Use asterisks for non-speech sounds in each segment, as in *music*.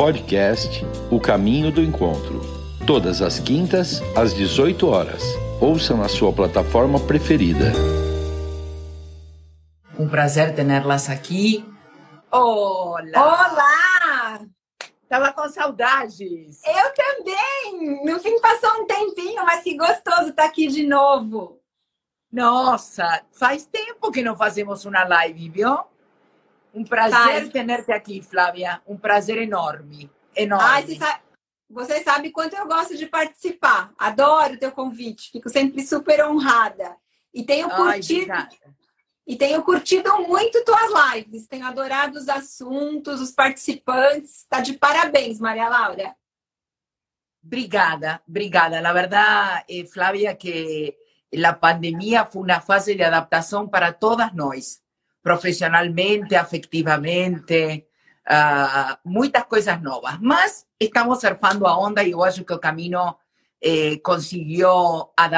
Podcast O Caminho do Encontro. Todas as quintas, às 18 horas. Ouça na sua plataforma preferida. Um prazer tê-las aqui. Olá! Olá! Tava com saudades. Eu também! No fim passou um tempinho, mas que gostoso estar aqui de novo. Nossa, faz tempo que não fazemos uma live, viu? Um prazer ter-te aqui, Flávia. Um prazer enorme. Enorme. Ai, você, sabe, você sabe quanto eu gosto de participar. Adoro o teu convite. Fico sempre super honrada. E tenho curtido. Ai, e tenho curtido muito tuas lives. Tenho adorado os assuntos, os participantes. Tá de parabéns, Maria Laura. Obrigada, obrigada. La verdad, eh, Flavia, que la pandemia fue una fase de adaptación para todas nós. Profissionalmente, afetivamente, uh, muitas coisas novas. Mas estamos surfando a onda e eu acho que o caminho eh, a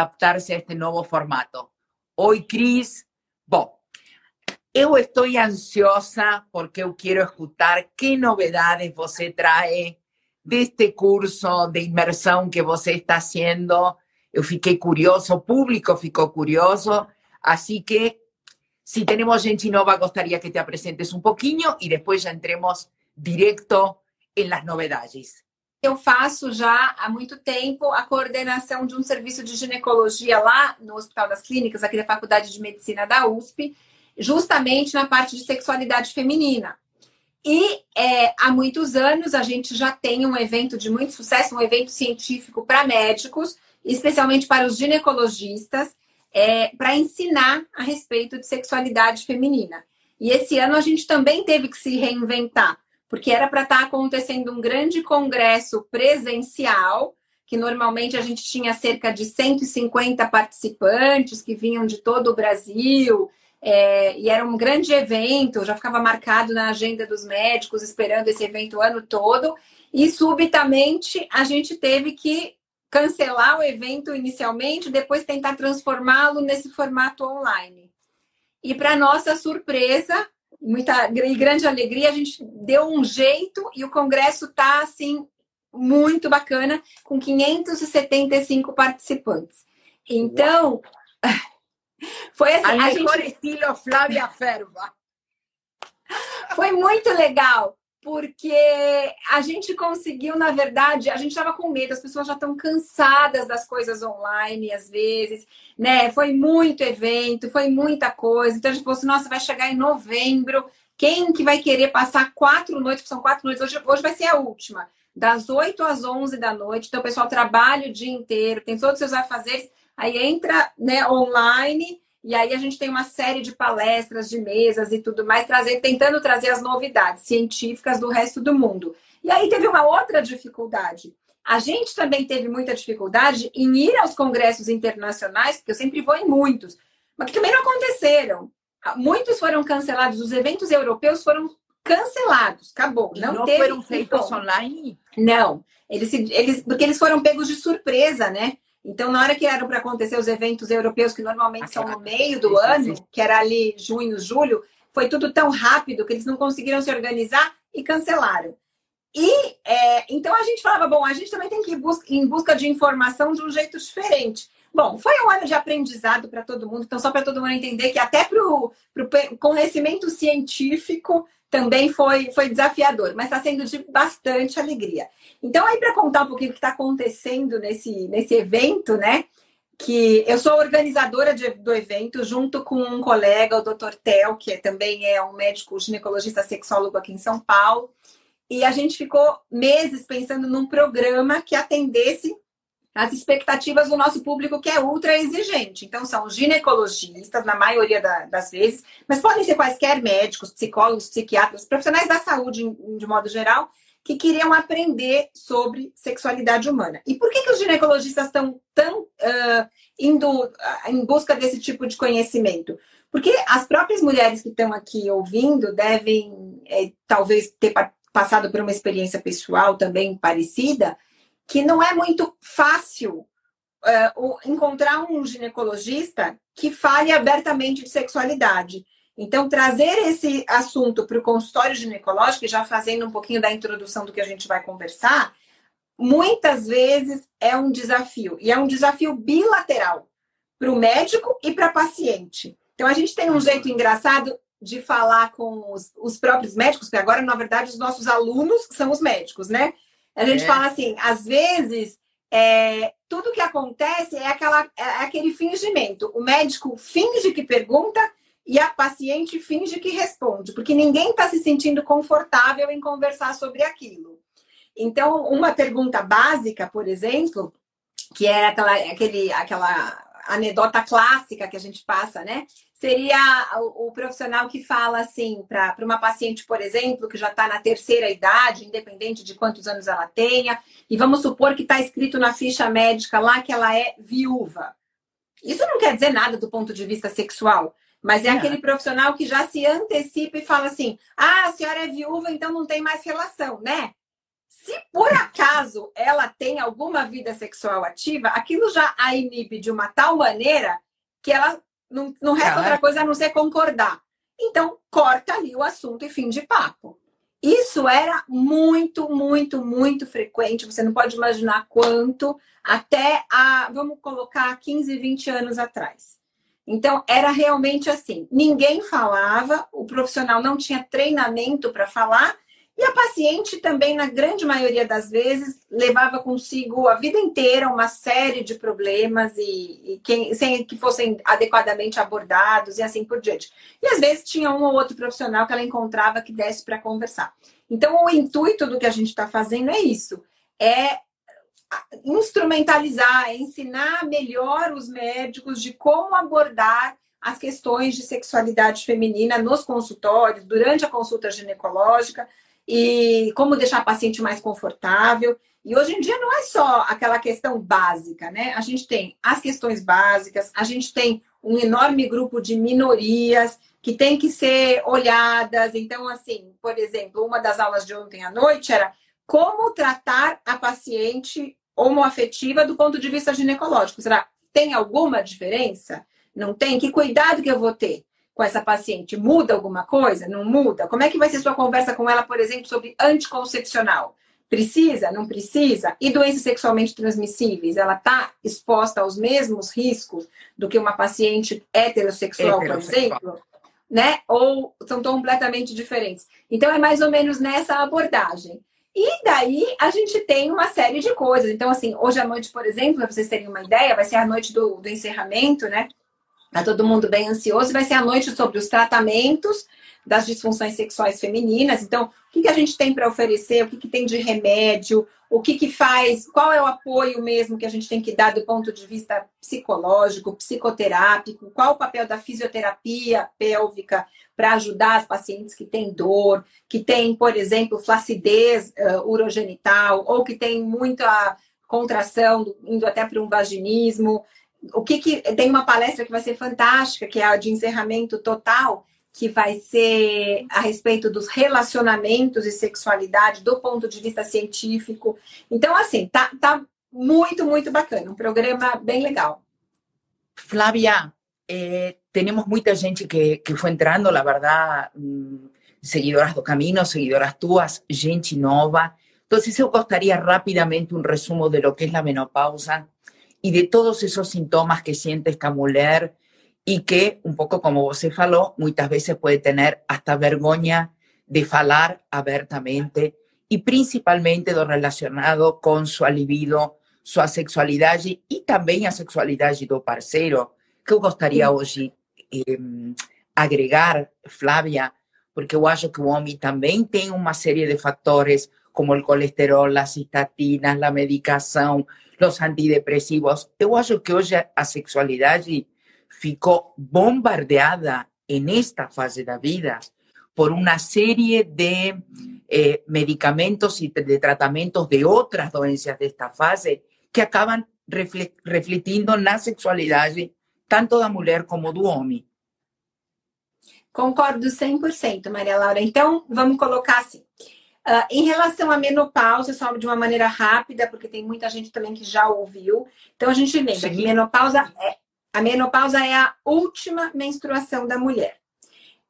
este novo formato. Oi, Cris. Bom, eu estou ansiosa porque eu quero escutar que novidades você traz deste curso de imersão que você está haciendo. Eu fiquei curioso, público ficou curioso, assim que Si tenemos gente nova, gustaría que te presentes un poquinho y después ya entremos directo em las novidades. Eu faço já há muito tempo a coordenação de um serviço de ginecologia lá no Hospital das Clínicas, aqui da Faculdade de Medicina da USP, justamente na parte de sexualidade feminina. E é, há muitos anos a gente já tem um evento de muito sucesso, um evento científico para médicos, especialmente para os ginecologistas, é, para ensinar a respeito de sexualidade feminina. E esse ano a gente também teve que se reinventar, porque era para estar tá acontecendo um grande congresso presencial, que normalmente a gente tinha cerca de 150 participantes que vinham de todo o Brasil, é, e era um grande evento, já ficava marcado na agenda dos médicos, esperando esse evento o ano todo, e subitamente a gente teve que cancelar o evento inicialmente, depois tentar transformá-lo nesse formato online. E para nossa surpresa, muita e grande alegria, a gente deu um jeito e o congresso está assim muito bacana, com 575 participantes. Então, *laughs* foi assim, a, a gente... Flávia Ferva. Foi muito legal, porque a gente conseguiu, na verdade, a gente estava com medo, as pessoas já estão cansadas das coisas online, às vezes, né? Foi muito evento, foi muita coisa. Então a gente falou assim: nossa, vai chegar em novembro. Quem que vai querer passar quatro noites? São quatro noites, hoje, hoje vai ser a última, das 8 às 11 da noite. Então o pessoal trabalha o dia inteiro, tem todos os seus afazeres, aí entra né, online e aí a gente tem uma série de palestras, de mesas e tudo mais, trazer, tentando trazer as novidades científicas do resto do mundo. E aí teve uma outra dificuldade. A gente também teve muita dificuldade em ir aos congressos internacionais, porque eu sempre vou em muitos, mas que também não aconteceram. Muitos foram cancelados, os eventos europeus foram cancelados, acabou. Não, não teve foram feitos online? Não, eles, eles, porque eles foram pegos de surpresa, né? Então, na hora que eram para acontecer os eventos europeus, que normalmente são no meio do ano, que era ali junho, julho, foi tudo tão rápido que eles não conseguiram se organizar e cancelaram. E é, então a gente falava, bom, a gente também tem que ir em busca de informação de um jeito diferente. Bom, foi um ano de aprendizado para todo mundo, então só para todo mundo entender que até para o conhecimento científico também foi, foi desafiador, mas está sendo de bastante alegria. Então, aí, para contar um pouquinho o que está acontecendo nesse, nesse evento, né? Que eu sou organizadora de, do evento, junto com um colega, o Dr. Tel, que também é um médico ginecologista sexólogo aqui em São Paulo. E a gente ficou meses pensando num programa que atendesse as expectativas do nosso público que é ultra exigente. Então, são ginecologistas, na maioria da, das vezes, mas podem ser quaisquer médicos, psicólogos, psiquiatras, profissionais da saúde, de modo geral, que queriam aprender sobre sexualidade humana. E por que, que os ginecologistas estão tão uh, indo uh, em busca desse tipo de conhecimento? Porque as próprias mulheres que estão aqui ouvindo devem, é, talvez, ter passado por uma experiência pessoal também parecida, que não é muito fácil uh, encontrar um ginecologista que fale abertamente de sexualidade. Então, trazer esse assunto para o consultório ginecológico, já fazendo um pouquinho da introdução do que a gente vai conversar, muitas vezes é um desafio. E é um desafio bilateral para o médico e para a paciente. Então, a gente tem um jeito engraçado de falar com os, os, próprios médicos, porque agora, na verdade, os nossos alunos são os médicos, né? A gente é. fala assim, às vezes, é, tudo que acontece é, aquela, é aquele fingimento. O médico finge que pergunta e a paciente finge que responde, porque ninguém está se sentindo confortável em conversar sobre aquilo. Então, uma pergunta básica, por exemplo, que é aquela, aquele, aquela anedota clássica que a gente passa, né? Seria o, o profissional que fala assim, para uma paciente, por exemplo, que já está na terceira idade, independente de quantos anos ela tenha, e vamos supor que está escrito na ficha médica lá que ela é viúva. Isso não quer dizer nada do ponto de vista sexual, mas é, é, aquele profissional que já se antecipa e fala assim: ah, a senhora é viúva, então não tem mais relação, né? Se por acaso ela tem alguma vida sexual ativa, aquilo já a inibe de uma tal maneira que ela não, não resta outra coisa a não ser concordar. Então, corta ali o assunto e fim de papo. Isso era muito, muito, muito frequente. Você não pode imaginar quanto, até a, vamos colocar, 15, 20 anos atrás. Então, era realmente assim: ninguém falava, o profissional não tinha treinamento para falar, e a paciente também, na grande maioria das vezes, levava consigo a vida inteira uma série de problemas e, e quem, sem que fossem adequadamente abordados e assim por diante. E às vezes tinha um ou outro profissional que ela encontrava que desse para conversar. Então, o intuito do que a gente está fazendo é isso: é instrumentalizar, é ensinar melhor os médicos de como abordar as questões de sexualidade feminina nos consultórios, durante a consulta ginecológica, e como deixar a paciente mais confortável. E hoje em dia não é só aquela questão básica, né? A gente tem as questões básicas, a gente tem um enorme grupo de minorias que tem que ser olhadas. Então, assim, por exemplo, uma das aulas de ontem à noite era como tratar a paciente homoafetiva do ponto de vista ginecológico. Será tem alguma diferença? Não tem? Que cuidado que eu vou ter? Com essa paciente? Muda alguma coisa? Não muda? Como é que vai ser sua conversa com ela, por exemplo, sobre anticoncepcional? Precisa? Não precisa? E doenças sexualmente transmissíveis? Ela está exposta aos mesmos riscos do que uma paciente heterossexual, heterossexual. por exemplo? Né? Ou são completamente diferentes? Então, é mais ou menos nessa abordagem. E daí a gente tem uma série de coisas. Então, assim, hoje à noite, por exemplo, para vocês terem uma ideia, vai ser a noite do, do encerramento, né? Tá todo mundo bem ansioso. Vai ser a noite sobre os tratamentos das disfunções sexuais femininas. Então, o que, que a gente tem para oferecer? O que, que tem de remédio? O que, que faz? Qual é o apoio mesmo que a gente tem que dar do ponto de vista psicológico, psicoterápico? Qual o papel da fisioterapia pélvica para ajudar as pacientes que têm dor, que têm, por exemplo, flacidez uh, urogenital ou que têm muita contração, indo até para um vaginismo o que, que tem uma palestra que vai ser fantástica, que é a de encerramento total, que vai ser a respeito dos relacionamentos e sexualidade do ponto de vista científico. Então, assim, tá, tá muito, muito bacana. Um programa bem legal. Flávia, eh, temos muita gente que, que foi entrando, la verdad, mm, seguidoras do Camino, seguidoras tuas, gente nova. Entonces, eu gostaria rapidamente um resumo de lo que é a menopausa y de todos esos síntomas que siente esta mujer y que, un poco como vos faló, muchas veces puede tener hasta vergüenza de falar abiertamente y principalmente lo relacionado con su libido, su sexualidad y también a sexualidad do parceiro, que eu gostaria hoje eh, agregar, Flávia, porque eu acho que o homem também tem uma série de fatores, como o colesterol, as estatinas, a medicação, los antidepresivos. Eu acho que hoje a sexualidade ficou bombardeada en esta fase da vida por una serie de eh, medicamentos y de tratamientos de otras doenças de esta fase que acaban refletindo na sexualidade tanto da mulher como do homem. Concordo 100%, Maria Laura. Então, vamos colocar assim. Uh, em relação à menopausa, só de uma maneira rápida, porque tem muita gente também que já ouviu. Então a gente lembra Sim. que menopausa é, a menopausa é a última menstruação da mulher.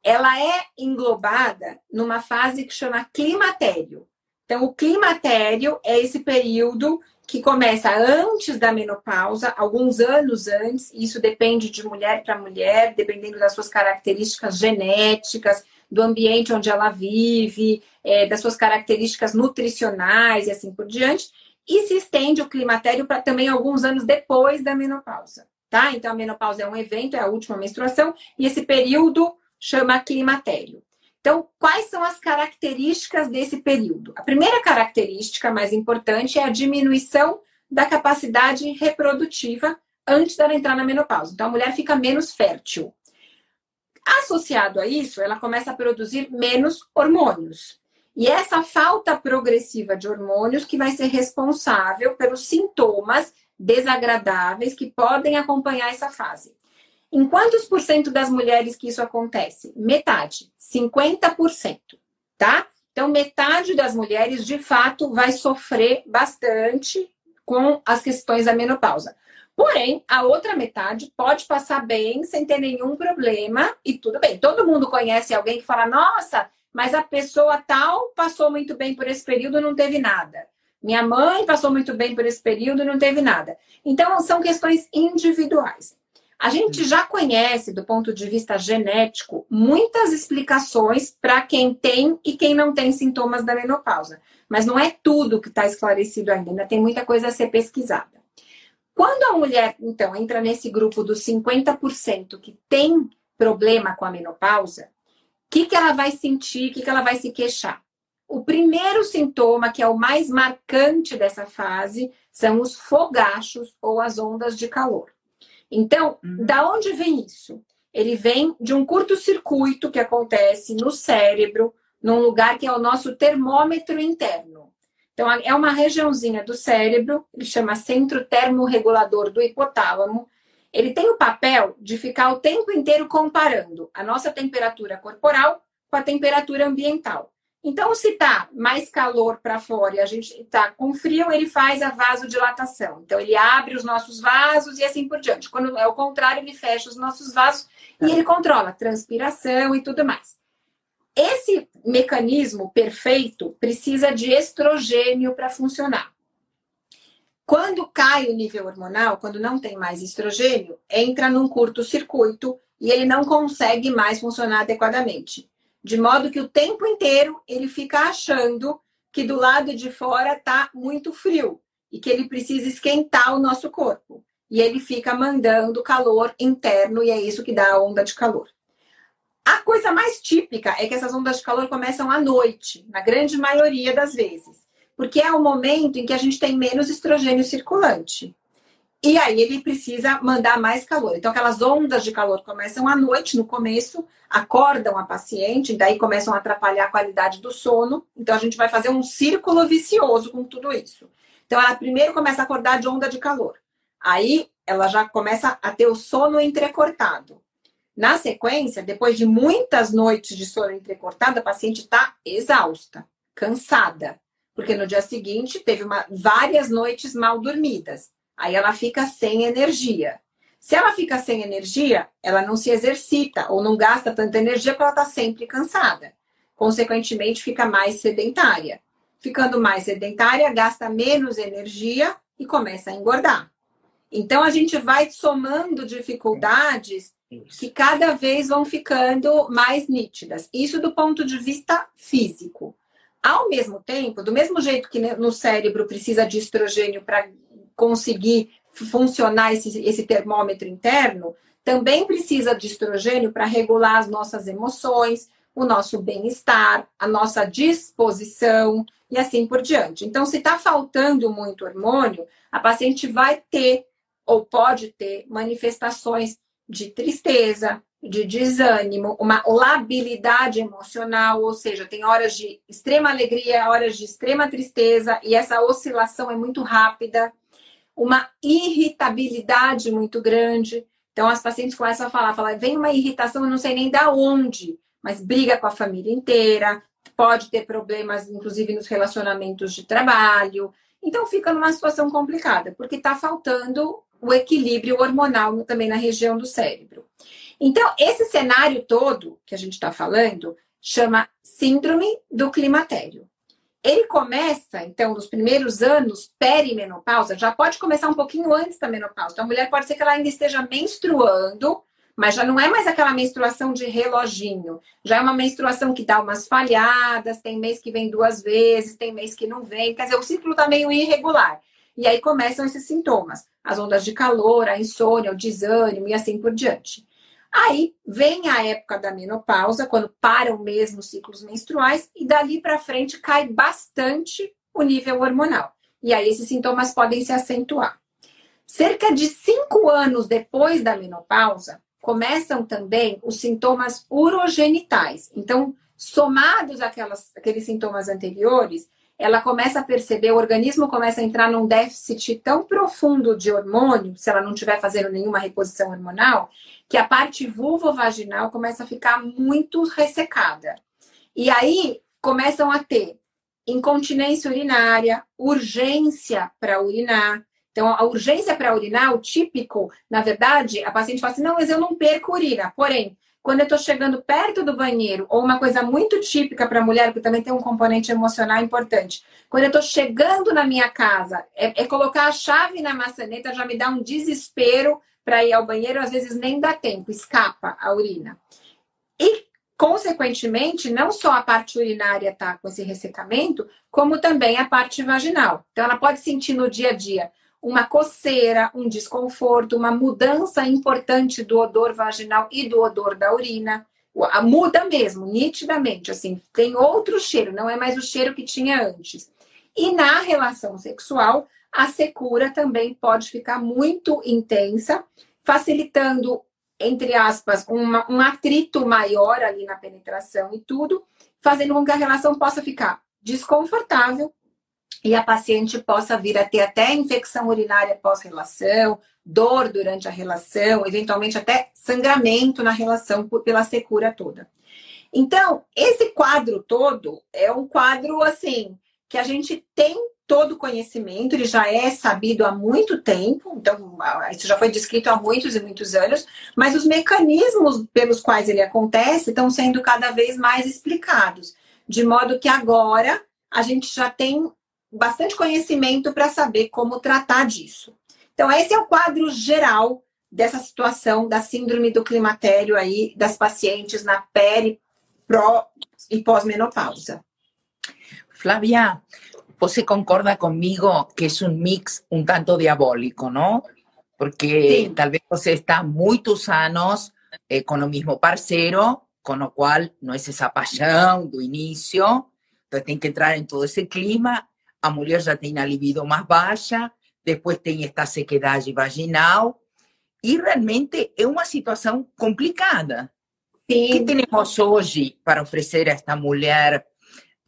ela é englobada numa fase que chama climatério. Então, o climatério é esse período que começa antes da menopausa, alguns anos antes, isso depende de mulher para mulher, dependendo das suas características genéticas, do ambiente onde ela vive, é, das suas características nutricionais e assim por diante. E se estende o climatério para também alguns anos depois da menopausa, tá? Então, a menopausa é um evento, é a última menstruação, e esse período chama climatério. Então, quais são as características desse período? A primeira característica mais importante é a diminuição da capacidade reprodutiva antes dela entrar na menopausa. Então, a mulher fica menos fértil. Associado a isso, ela começa a produzir menos hormônios. E essa falta progressiva de hormônios que vai ser responsável pelos sintomas desagradáveis que podem acompanhar essa fase. Em quantos por cento das mulheres que isso acontece? Metade, 50%, tá? Então, metade das mulheres, de fato, vai sofrer bastante com as questões da menopausa. Porém, a outra metade pode passar bem, sem ter nenhum problema, e tudo bem. Todo mundo conhece alguém que fala: nossa, mas a pessoa tal passou muito bem por esse período e não teve nada. Minha mãe passou muito bem por esse período e não teve nada. Então, são questões individuais. A gente já conhece, do ponto de vista genético, muitas explicações para quem tem e quem não tem sintomas da menopausa. Mas não é tudo que está esclarecido ainda, ainda tem muita coisa a ser pesquisada. Quando a mulher, então, entra nesse grupo dos 50% que tem problema com a menopausa, o que, que ela vai sentir, o que, que ela vai se queixar? O primeiro sintoma, que é o mais marcante dessa fase, são os fogachos ou as ondas de calor. Então, uhum. da onde vem isso? Ele vem de um curto-circuito que acontece no cérebro, num lugar que é o nosso termômetro interno. Então, é uma regiãozinha do cérebro, ele chama centro termorregulador do hipotálamo. Ele tem o papel de ficar o tempo inteiro comparando a nossa temperatura corporal com a temperatura ambiental. Então, se está mais calor para fora e a gente está com frio, ele faz a vasodilatação. Então, ele abre os nossos vasos e assim por diante. Quando é o contrário, ele fecha os nossos vasos e ele controla a transpiração e tudo mais. Esse mecanismo perfeito precisa de estrogênio para funcionar. Quando cai o nível hormonal, quando não tem mais estrogênio, entra num curto-circuito e ele não consegue mais funcionar adequadamente. De modo que o tempo inteiro ele fica achando que do lado de fora está muito frio e que ele precisa esquentar o nosso corpo. E ele fica mandando calor interno e é isso que dá a onda de calor. A coisa mais típica é que essas ondas de calor começam à noite, na grande maioria das vezes, porque é o momento em que a gente tem menos estrogênio circulante. E aí ele precisa mandar mais calor. Então, aquelas ondas de calor começam à noite, no começo, acordam a paciente, daí começam a atrapalhar a qualidade do sono. Então, a gente vai fazer um círculo vicioso com tudo isso. Então, ela primeiro começa a acordar de onda de calor. Aí, ela já começa a ter o sono entrecortado. Na sequência, depois de muitas noites de sono entrecortado, a paciente está exausta, cansada, porque no dia seguinte teve uma, várias noites mal dormidas. Aí ela fica sem energia. Se ela fica sem energia, ela não se exercita ou não gasta tanta energia porque ela está sempre cansada. Consequentemente, fica mais sedentária. Ficando mais sedentária, gasta menos energia e começa a engordar. Então, a gente vai somando dificuldades que cada vez vão ficando mais nítidas. Isso do ponto de vista físico. Ao mesmo tempo, do mesmo jeito que no cérebro precisa de estrogênio para conseguir funcionar esse, esse termômetro interno, também precisa de estrogênio para regular as nossas emoções, o nosso bem-estar, a nossa disposição e assim por diante. Então, se está faltando muito hormônio, a paciente vai ter ou pode ter manifestações de tristeza, de desânimo, uma labilidade emocional, ou seja, tem horas de extrema alegria, horas de extrema tristeza, e essa oscilação é muito rápida uma irritabilidade muito grande. Então, as pacientes começam a falar, falar, vem uma irritação, eu não sei nem da onde, mas briga com a família inteira, pode ter problemas, inclusive, nos relacionamentos de trabalho. Então, fica numa situação complicada, porque está faltando o equilíbrio hormonal também na região do cérebro. Então, esse cenário todo que a gente está falando chama Síndrome do Climatério. Ele começa, então, nos primeiros anos perimenopausa, já pode começar um pouquinho antes da menopausa. Então, a mulher pode ser que ela ainda esteja menstruando, mas já não é mais aquela menstruação de reloginho. Já é uma menstruação que dá umas falhadas, tem mês que vem duas vezes, tem mês que não vem. Quer dizer, o ciclo está meio irregular. E aí começam esses sintomas: as ondas de calor, a insônia, o desânimo e assim por diante. Aí vem a época da menopausa, quando param mesmo os ciclos menstruais, e dali para frente cai bastante o nível hormonal. E aí esses sintomas podem se acentuar. Cerca de cinco anos depois da menopausa, começam também os sintomas urogenitais. Então, somados àquelas, aqueles sintomas anteriores, ela começa a perceber, o organismo começa a entrar num déficit tão profundo de hormônio, se ela não estiver fazendo nenhuma reposição hormonal, que a parte vulvovaginal começa a ficar muito ressecada. E aí começam a ter incontinência urinária, urgência para urinar. Então, a urgência para urinar, o típico, na verdade, a paciente fala assim: não, mas eu não perco urina. Porém, quando eu estou chegando perto do banheiro, ou uma coisa muito típica para a mulher, que também tem um componente emocional importante, quando eu estou chegando na minha casa, é, é, colocar a chave na maçaneta já me dá um desespero para ir ao banheiro, às vezes nem dá tempo, escapa a urina. E, consequentemente, não só a parte urinária está com esse ressecamento, como também a parte vaginal. Então, ela pode sentir no dia a dia uma coceira, um desconforto, uma mudança importante do odor vaginal e do odor da urina. Muda mesmo, nitidamente, assim, tem outro cheiro, não é mais o cheiro que tinha antes. E na relação sexual, a secura também pode ficar muito intensa, facilitando, entre aspas, uma, um atrito maior ali na penetração e tudo, fazendo com que a relação possa ficar desconfortável, e a paciente possa vir a ter até infecção urinária pós-relação, dor durante a relação, eventualmente até sangramento na relação pela secura toda. Então, esse quadro todo é um quadro assim que a gente tem todo o conhecimento, ele já é sabido há muito tempo, então isso já foi descrito há muitos e muitos anos, mas os mecanismos pelos quais ele acontece estão sendo cada vez mais explicados, de modo que agora a gente já tem bastante conhecimento para saber como tratar disso. Então, esse é o quadro geral dessa situação da síndrome do climatério aí das pacientes na peri, pró e pós-menopausa. Flávia, você concorda comigo que é um mix um tanto diabólico, não? Porque Sim. talvez você está muitos anos eh, com o mesmo parceiro, com o qual não é essa paixão do início, então tem que entrar em todo esse clima a mulher já tem a libido mais baixa, depois tem esta sequedade vaginal, e realmente é uma situação complicada. Sim. O que temos hoje para oferecer a esta mulher?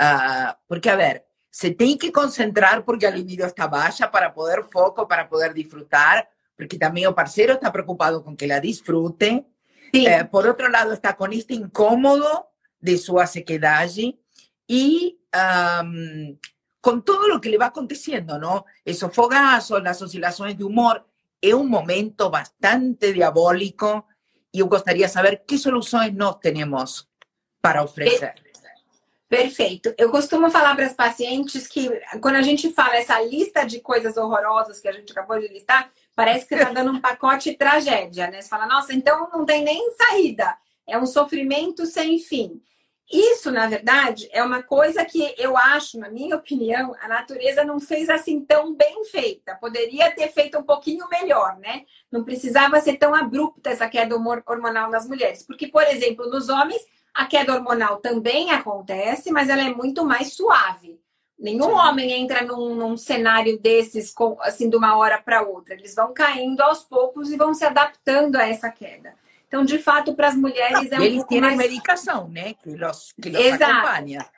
Uh, porque, a ver, você tem que concentrar porque a libido está baixa para poder foco, para poder disfrutar, porque também o parceiro está preocupado com que ela disfrute. Eh, por outro lado, está com este incômodo de sua sequedade e um, con todo lo que le va aconteciendo, ¿no? Esos fogazos, las oscilaciones de humor, es un momento bastante diabólico e eu gostaria de saber que soluções nós temos para oferecer. Perfeito. Eu costumo falar para as pacientes que quando a gente fala essa lista de coisas horrorosas que a gente acabou de listar, parece que está dando um pacote tragédia, né? Você fala, nossa, então não tem nem saída. É um sofrimento sem fim. Isso, na verdade, é uma coisa que eu acho, na minha opinião, a natureza não fez assim tão bem feita. Poderia ter feito um pouquinho melhor, né? Não precisava ser tão abrupta essa queda hormonal nas mulheres. Porque, por exemplo, nos homens, a queda hormonal também acontece, mas ela é muito mais suave. Nenhum Sim. homem entra num, num, cenário desses, com, assim, de uma hora para outra. Eles vão caindo aos poucos e vão se adaptando a essa queda. Então, de fato, para as mulheres é um eles têm mais... medicação, né? Que los, que los Exato. acompanha.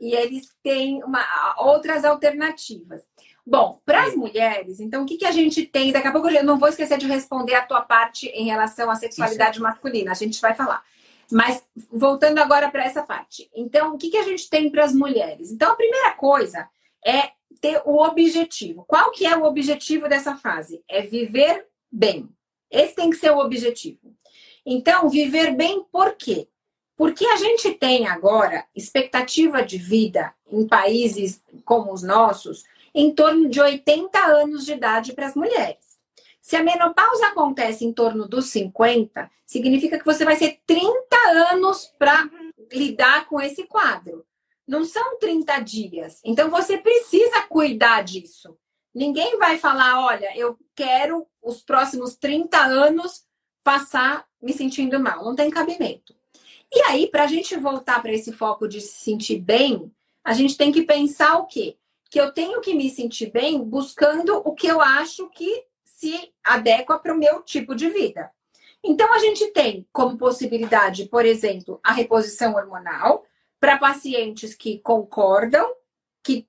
E eles têm uma, outras alternativas. Bom, para as mulheres, então, o que, que a gente tem? Daqui a pouco eu não vou esquecer de responder a tua parte em relação à sexualidade Isso. masculina, a gente vai falar. Mas voltando agora para essa parte. Então, o que, que a gente tem para as mulheres? Então, a primeira coisa é ter o objetivo. Qual que é o objetivo dessa fase? É viver bem. Esse tem que ser o objetivo. Então, viver bem por quê? Porque a gente tem agora expectativa de vida em países como os nossos em torno de 80 anos de idade para as mulheres. Se a menopausa acontece em torno dos 50, significa que você vai ser 30 anos para lidar com esse quadro. Não são 30 dias. Então você precisa cuidar disso. Ninguém vai falar, olha, eu quero os próximos 30 anos passar me sentindo mal. Não tem cabimento. E aí, para a gente voltar para esse foco de se sentir bem, a gente tem que pensar o quê? Que eu tenho que me sentir bem buscando o que eu acho que se adequa para o meu tipo de vida. Então, a gente tem como possibilidade, por exemplo, a reposição hormonal para pacientes que concordam, que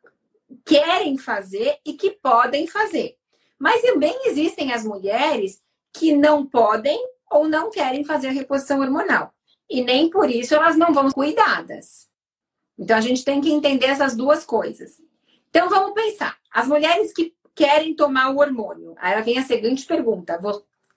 querem fazer e que podem fazer. Mas também existem as mulheres que não podem ou não querem fazer a reposição hormonal. E nem por isso elas não vão cuidadas. Então a gente tem que entender essas duas coisas. Então vamos pensar. As mulheres que querem tomar o hormônio. Aí vem a seguinte pergunta: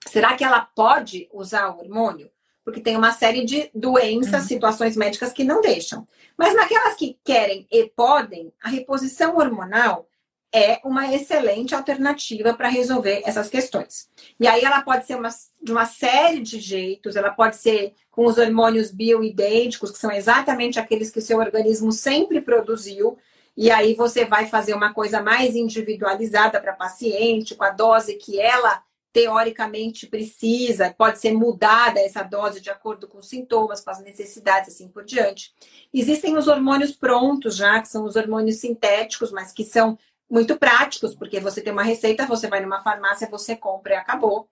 será que ela pode usar o hormônio? Porque tem uma série de doenças, uhum. situações médicas que não deixam. Mas naquelas que querem e podem, a reposição hormonal é uma excelente alternativa para resolver essas questões. E aí ela pode ser uma, de uma série de jeitos, ela pode ser com os hormônios bioidênticos, que são exatamente aqueles que o seu organismo sempre produziu, e aí você vai fazer uma coisa mais individualizada para paciente, com a dose que ela teoricamente precisa, pode ser mudada essa dose de acordo com os sintomas, com as necessidades, assim por diante. Existem os hormônios prontos já, que são os hormônios sintéticos, mas que são muito práticos, porque você tem uma receita, você vai numa farmácia, você compra e acabou.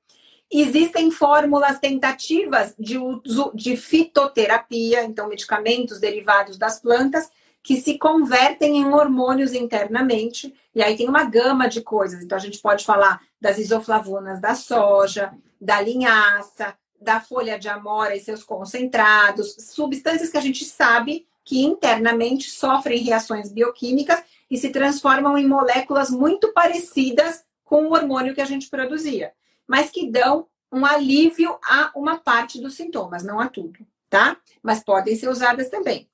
Existem fórmulas tentativas de uso de fitoterapia, então medicamentos derivados das plantas, que se convertem em hormônios internamente, e aí tem uma gama de coisas. Então a gente pode falar das isoflavonas da soja, da linhaça, da folha de amora e seus concentrados, substâncias que a gente sabe que internamente sofrem reações bioquímicas e se transformam em moléculas muito parecidas com o hormônio que a gente produzia, mas que dão um alívio a uma parte dos sintomas, não a tudo, tá? Mas podem ser usadas também.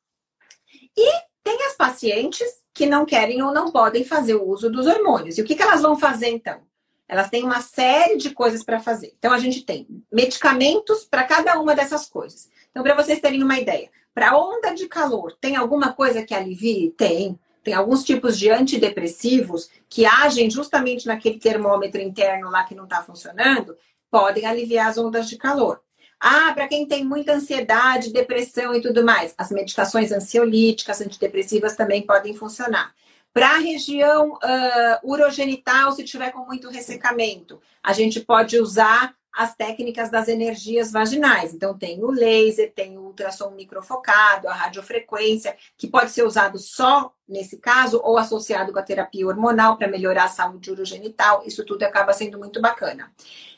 E tem as pacientes que não querem ou não podem fazer o uso dos hormônios. E o que, que elas vão fazer então? Elas têm uma série de coisas para fazer. Então, a gente tem medicamentos para cada uma dessas coisas. Então, para vocês terem uma ideia, para onda de calor, tem alguma coisa que alivie? Tem. Tem alguns tipos de antidepressivos que agem justamente naquele termômetro interno lá que não está funcionando, podem aliviar as ondas de calor. Ah, para quem tem muita ansiedade, depressão e tudo mais, as medicações ansiolíticas, antidepressivas também podem funcionar. Para a região uh, urogenital, se tiver com muito ressecamento, a gente pode usar as técnicas das energias vaginais. Então, tem o laser, tem o ultrassom microfocado, a radiofrequência, que pode ser usado só nesse caso ou associado com a terapia hormonal para melhorar a saúde urogenital. Isso tudo acaba sendo muito bacana.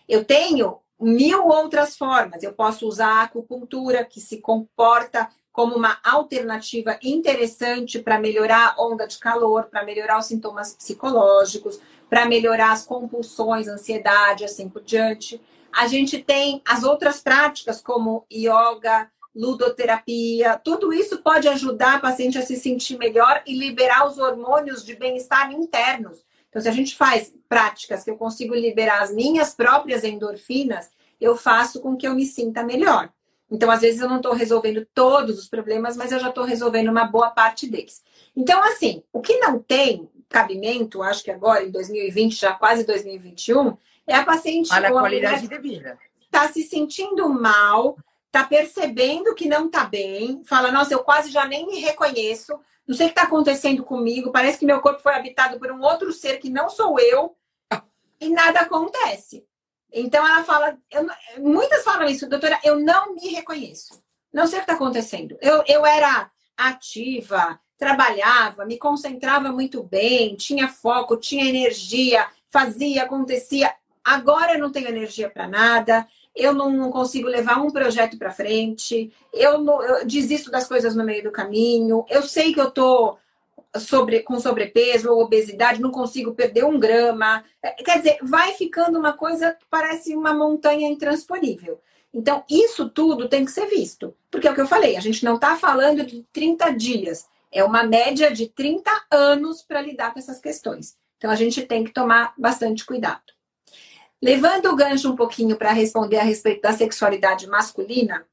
Eu tenho mil outras formas. Eu posso usar a acupuntura, que se comporta como uma alternativa interessante para melhorar a onda de calor, para melhorar os sintomas psicológicos, para melhorar as compulsões, ansiedade, assim por diante. A gente tem as outras práticas, como yoga, ludoterapia, tudo isso pode ajudar a paciente a se sentir melhor e liberar os hormônios de bem-estar internos. Então, se a gente faz práticas que eu consigo liberar as minhas próprias endorfinas, eu faço com que eu me sinta melhor. Então, às vezes, eu não estou resolvendo todos os problemas, mas eu já estou resolvendo uma boa parte deles. Então, assim, o que não tem cabimento, acho que agora, em 2020, já quase 2021, é a paciente. Olha a qualidade de vida. Está se sentindo mal, está percebendo que não está bem, fala: Nossa, eu quase já nem me reconheço, não sei o que está acontecendo comigo, parece que meu corpo foi habitado por um outro ser que não sou eu, e nada acontece. Então ela fala: eu, Muitas falam isso, doutora, eu não me reconheço, não sei o que está acontecendo. Eu, eu era ativa, trabalhava, me concentrava muito bem, tinha foco, tinha energia, fazia, acontecia. Agora eu não tenho energia para nada, eu não, não, consigo levar um projeto para frente, eu, não, eu, desisto das coisas no meio do caminho, eu sei que eu estou sobre, com sobrepeso ou obesidade, não consigo perder um grama. É, quer dizer, vai ficando uma coisa que parece uma montanha intransponível. Então, isso tudo tem que ser visto. Porque é o que eu falei, a gente não está falando de 30 dias, é uma média de 30 anos para lidar com essas questões. Então, a gente tem que tomar bastante cuidado. Levando o gancho um pouquinho para responder a respeito da sexualidade masculina,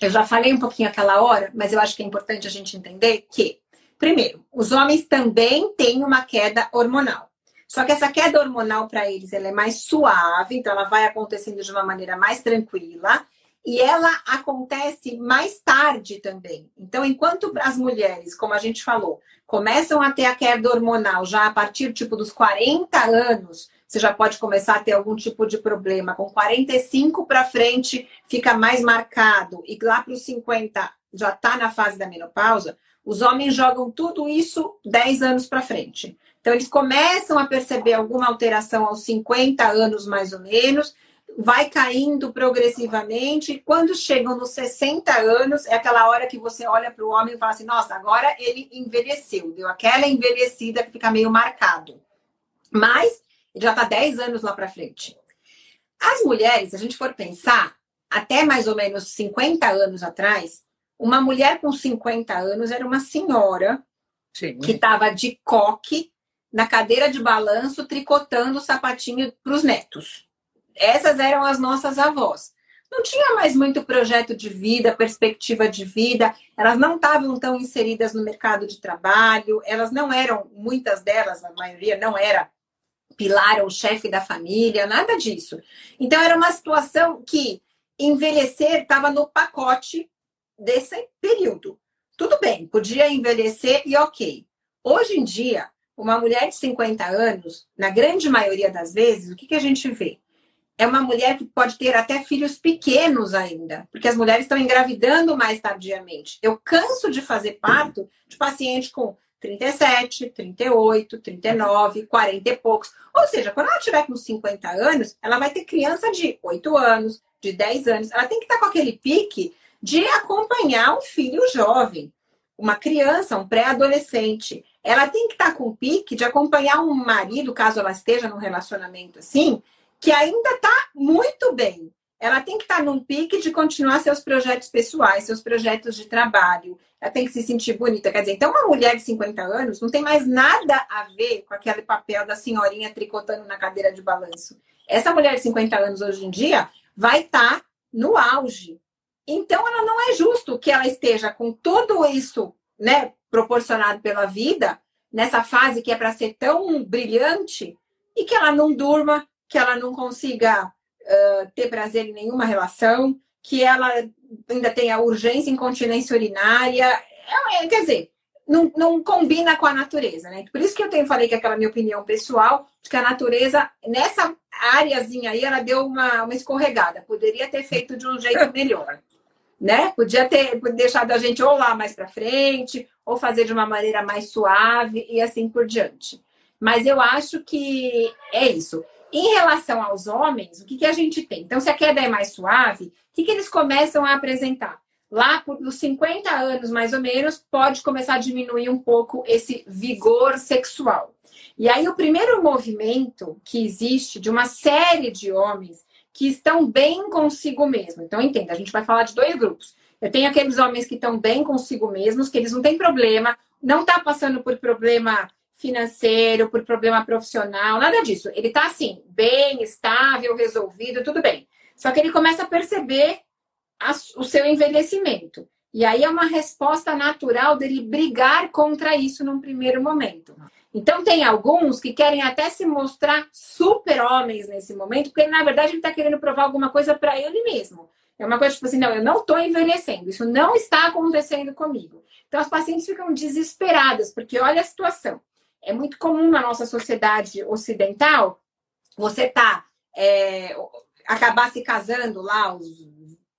eu já falei um pouquinho aquela hora, mas eu acho que é importante a gente entender que, primeiro, os homens também têm uma queda hormonal. Só que essa queda hormonal para eles ela é mais suave, então ela vai acontecendo de uma maneira mais tranquila e ela acontece mais tarde também. Então, enquanto as mulheres, como a gente falou, começam a ter a queda hormonal já a partir tipo dos 40 anos, você já pode começar a ter algum tipo de problema. Com 45 para frente, fica mais marcado. E lá para os 50 já está na fase da menopausa. Os homens jogam tudo isso 10 anos para frente. Então, eles começam a perceber alguma alteração aos 50 anos, mais ou menos, vai caindo progressivamente. E quando chegam nos 60 anos, é aquela hora que você olha para o homem e fala assim: nossa, agora ele envelheceu, deu aquela envelhecida que fica meio marcado. Mas já está 10 anos lá para frente. As mulheres, se a gente for pensar, até mais ou menos 50 anos atrás, uma mulher com 50 anos era uma senhora Sim. que estava de coque na cadeira de balanço tricotando o sapatinho para os netos. Essas eram as nossas avós. Não tinha mais muito projeto de vida, perspectiva de vida, elas não estavam tão inseridas no mercado de trabalho, elas não eram, muitas delas, a maioria não era pilar ou chefe da família, nada disso. Então era uma situação que envelhecer estava no pacote desse período. Tudo bem, podia envelhecer e ok. Hoje em dia, uma mulher de 50 anos, na grande maioria das vezes, o que, que a gente vê? É uma mulher que pode ter até filhos pequenos ainda, porque as mulheres estão engravidando mais tardiamente. Eu canso de fazer parto de paciente com 37, 38, 39, 40 e poucos. Ou seja, quando ela tiver com 50 anos, ela vai ter criança de 8 anos, de 10 anos. Ela tem que estar com aquele pique de acompanhar um filho jovem, uma criança, um pré-adolescente. Ela tem que estar com o pique de acompanhar um marido, caso ela esteja num relacionamento assim, que ainda está muito bem. Ela tem que estar num pique de continuar seus projetos pessoais, seus projetos de trabalho ela tem que se sentir bonita. Quer dizer, então uma mulher de 50 anos não tem mais nada a ver com aquele papel da senhorinha tricotando na cadeira de balanço. Essa mulher de 50 anos hoje em dia vai estar tá no auge. Então ela não é justo que ela esteja com tudo isso, né, proporcionado pela vida, nessa fase que é para ser tão brilhante e que ela não durma, que ela não consiga ter prazer em nenhuma relação, que ela ainda tem a urgência incontinência urinária. É, é, quer dizer, não, não combina com a natureza, né? Por isso que eu tenho falei que aquela minha opinião pessoal, de que a natureza, nessa áreazinha aí, ela deu uma, uma escorregada. Poderia ter feito de um jeito melhor. Né? Podia ter deixado a gente ou lá mais para frente, ou fazer de uma maneira mais suave e assim por diante. Mas eu acho que é isso. Em relação aos homens, o que, que a gente tem? Então, se a queda é mais suave, o que, que eles começam a apresentar? Lá por 50 anos, mais ou menos, pode começar a diminuir um pouco esse vigor sexual. E aí, o primeiro movimento que existe de uma série de homens que estão bem consigo mesmo. Então, entenda, a gente vai falar de dois grupos. Eu tenho aqueles homens que estão bem consigo mesmos, que eles não têm problema, não está passando por problema financeiro, por problema profissional, nada disso. Ele tá assim, bem, estável, resolvido, tudo bem. Só que ele começa a perceber a, o seu envelhecimento. E aí é uma resposta natural dele brigar contra isso num primeiro momento. Então tem alguns que querem até se mostrar super homens nesse momento, porque na verdade ele está querendo provar alguma coisa para ele mesmo. É uma coisa tipo assim, não, eu não estou envelhecendo, isso não está acontecendo comigo. Então as pacientes ficam desesperadas, porque olha a situação é muito comum na nossa sociedade ocidental você tá é, acabar se casando lá aos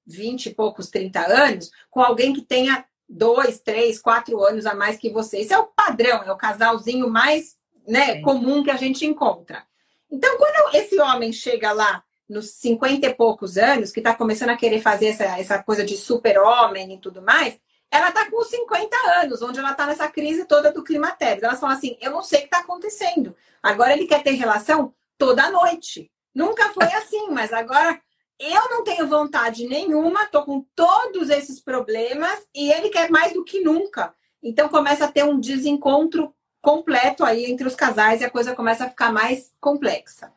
20 e poucos, 30 anos, com alguém que tenha dois, três, quatro anos a mais que você. Esse é o padrão, é o casalzinho mais né, comum que a gente encontra. Então, quando esse homem chega lá nos 50 e poucos anos, que está começando a querer fazer essa, essa coisa de super-homem e tudo mais, ela está com 50 anos, onde ela está nessa crise toda do climatério. Elas falam assim: eu não sei o que está acontecendo. Agora ele quer ter relação toda noite. Nunca foi *laughs* assim, mas agora eu não tenho vontade nenhuma, tô com todos esses problemas e ele quer mais do que nunca. Então começa a ter um desencontro completo aí entre os casais e a coisa começa a ficar mais complexa.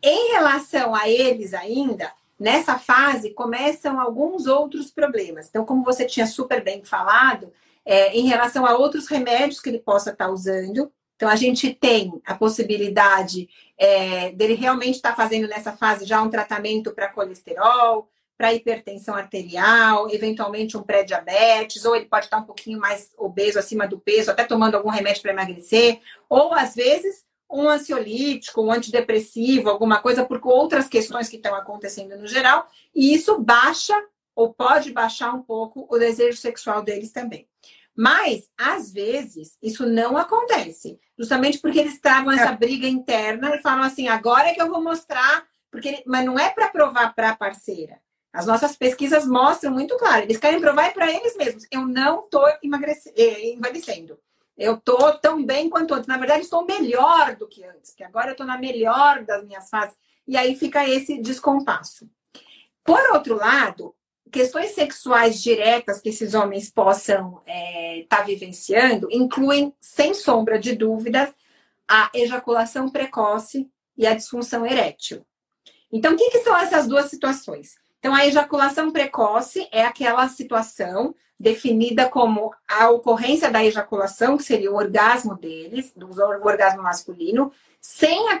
Em relação a eles ainda, nessa fase começam alguns outros problemas. Então, como você tinha super bem falado, é, em relação a outros remédios que ele possa estar usando, então a gente tem a possibilidade é, dele realmente estar fazendo nessa fase já um tratamento para colesterol, para hipertensão arterial, eventualmente um pré-diabetes, ou ele pode estar um pouquinho mais obeso, acima do peso, até tomando algum remédio para emagrecer, ou às vezes um ansiolítico, um antidepressivo, alguma coisa, por outras questões que estão acontecendo no geral, e isso baixa ou pode baixar um pouco o desejo sexual deles também. Mas, às vezes, isso não acontece, justamente porque eles travam essa é. briga interna e falam assim: agora é que eu vou mostrar, porque mas não é para provar para a parceira, as nossas pesquisas mostram muito claro. Eles querem provar para eles mesmos. Eu não estou eh, envelhecendo. Eu estou tão bem quanto antes. Na verdade, estou melhor do que antes, que agora eu estou na melhor das minhas fases. E aí fica esse descompasso. Por outro lado, questões sexuais diretas que esses homens possam estar é, tá vivenciando incluem, sem sombra de dúvidas, a ejaculação precoce e a disfunção erétil. Então, o que, que são essas duas situações? Então, a ejaculação precoce é aquela situação definida como a ocorrência da ejaculação, que seria o orgasmo deles, do orgasmo masculino, sem a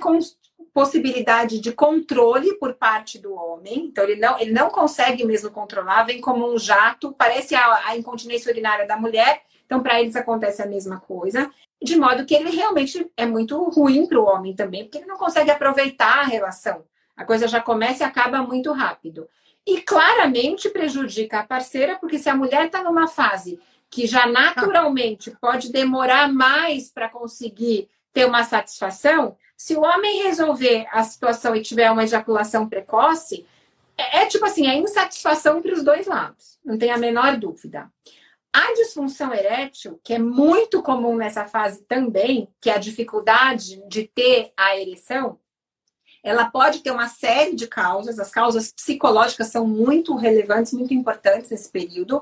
possibilidade de controle por parte do homem. Então, ele não, ele não consegue mesmo controlar, vem como um jato, parece a, a incontinência urinária da mulher. Então, para eles acontece a mesma coisa. De modo que ele realmente é muito ruim para o homem também, porque ele não consegue aproveitar a relação. A coisa já começa e acaba muito rápido. E claramente prejudica a parceira, porque se a mulher está numa fase que já naturalmente pode demorar mais para conseguir ter uma satisfação, se o homem resolver a situação e tiver uma ejaculação precoce, é, é tipo assim, é insatisfação para os dois lados, não tem a menor dúvida. A disfunção erétil, que é muito comum nessa fase também, que é a dificuldade de ter a ereção, ela pode ter uma série de causas, as causas psicológicas são muito relevantes, muito importantes nesse período.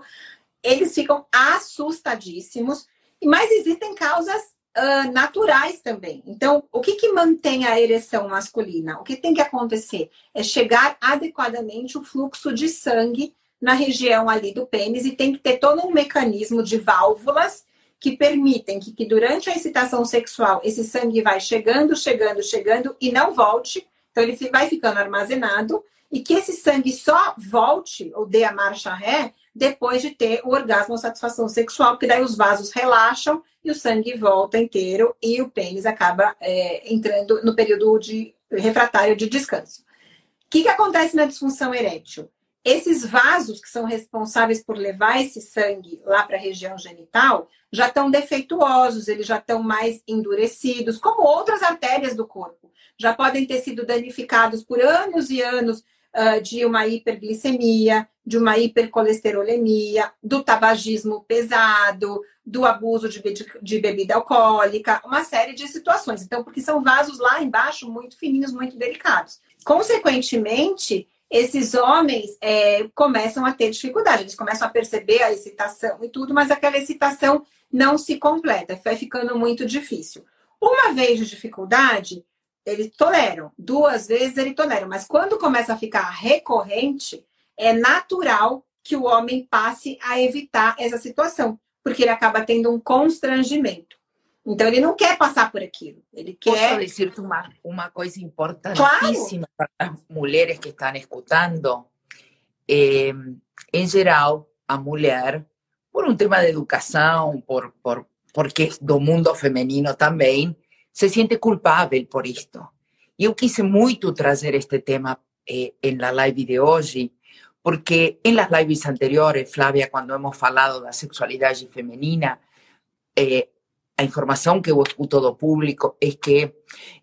Eles ficam assustadíssimos, mas existem causas uh, naturais também. Então, o que, que mantém a ereção masculina? O que tem que acontecer é chegar adequadamente o fluxo de sangue na região ali do pênis e tem que ter todo um mecanismo de válvulas que permitem que, que durante a excitação sexual esse sangue vai chegando, chegando, chegando e não volte então, ele vai ficando armazenado e que esse sangue só volte ou dê a marcha ré depois de ter o orgasmo ou satisfação sexual, porque daí os vasos relaxam e o sangue volta inteiro e o pênis acaba é, entrando no período de refratário de descanso. O que, que acontece na disfunção erétil? Esses vasos que são responsáveis por levar esse sangue lá para a região genital já estão defeituosos, eles já estão mais endurecidos, como outras artérias do corpo já podem ter sido danificados por anos e anos uh, de uma hiperglicemia, de uma hipercolesterolemia, do tabagismo pesado, do abuso de, de bebida alcoólica, uma série de situações. Então, porque são vasos lá embaixo muito fininhos, muito delicados. Consequentemente, esses homens é, começam a ter dificuldade, eles começam a perceber a excitação e tudo, mas aquela excitação não se completa, vai ficando muito difícil. Uma vez de dificuldade, eles toleram. Duas vezes ele tolera. Mas quando começa a ficar recorrente, é natural que o homem passe a evitar essa situação, porque ele acaba tendo um constrangimento. Então ele não quer passar por aquilo. Ele quer. Posso dizer uma, uma coisa importantíssima claro. para as mulheres que estão escutando? É, em geral, a mulher, por um tema de educação, por, por, porque do mundo feminino também, se siente culpável por isto. E eu quis muito trazer este tema eh, en la live de hoje, porque en las lives anteriores, Flavia, quando hemos falado da sexualidade feminina, eh, a informação que eu escuto do público é que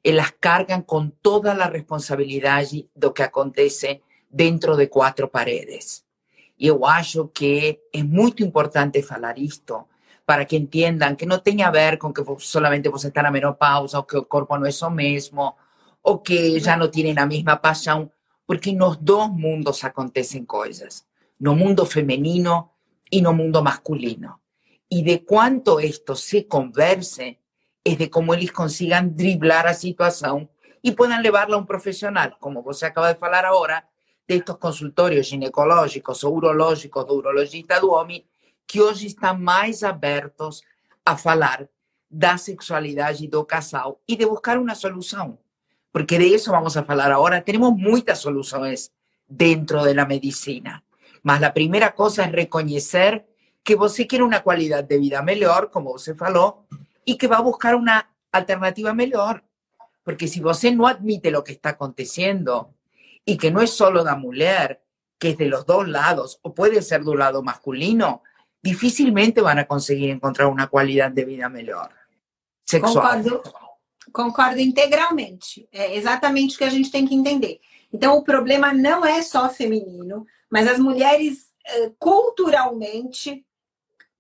elas cargam com toda a responsabilidade do que acontece dentro de quatro paredes. E eu acho que é muito importante falar isto, para que entiendan que no tenga a ver con que solamente vos está la menopausa o que el cuerpo no es lo mismo o que ya no tienen la misma pasión, porque nos dois mundos acontecem coisas, no mundo feminino e no mundo masculino. E de quanto isto se converse, é de como eles consigam driblar a situação e puedan levarla a um profissional, como você acaba de falar agora, destes consultórios ginecológicos ou urológicos do urologista do homem, que hoje estão mais abertos a falar da sexualidade do casal e de buscar uma solução. Porque de isso vamos a falar agora. Temos muitas soluções dentro da medicina. Mas a primeira coisa é reconhecer que você quer uma qualidade de vida melhor, como você falou, e que vai buscar uma alternativa melhor. Porque si você no admite lo que está aconteciendo y que no es solo la mujer, que es de los dos lados, o puede ser de un lado masculino, dificilmente van a conseguir encontrar uma qualidade de vida melhor. Sexual. Concordo, concordo integralmente. É exatamente o que a gente tem que entender. Então, o problema não é só feminino, mas as mulheres eh, culturalmente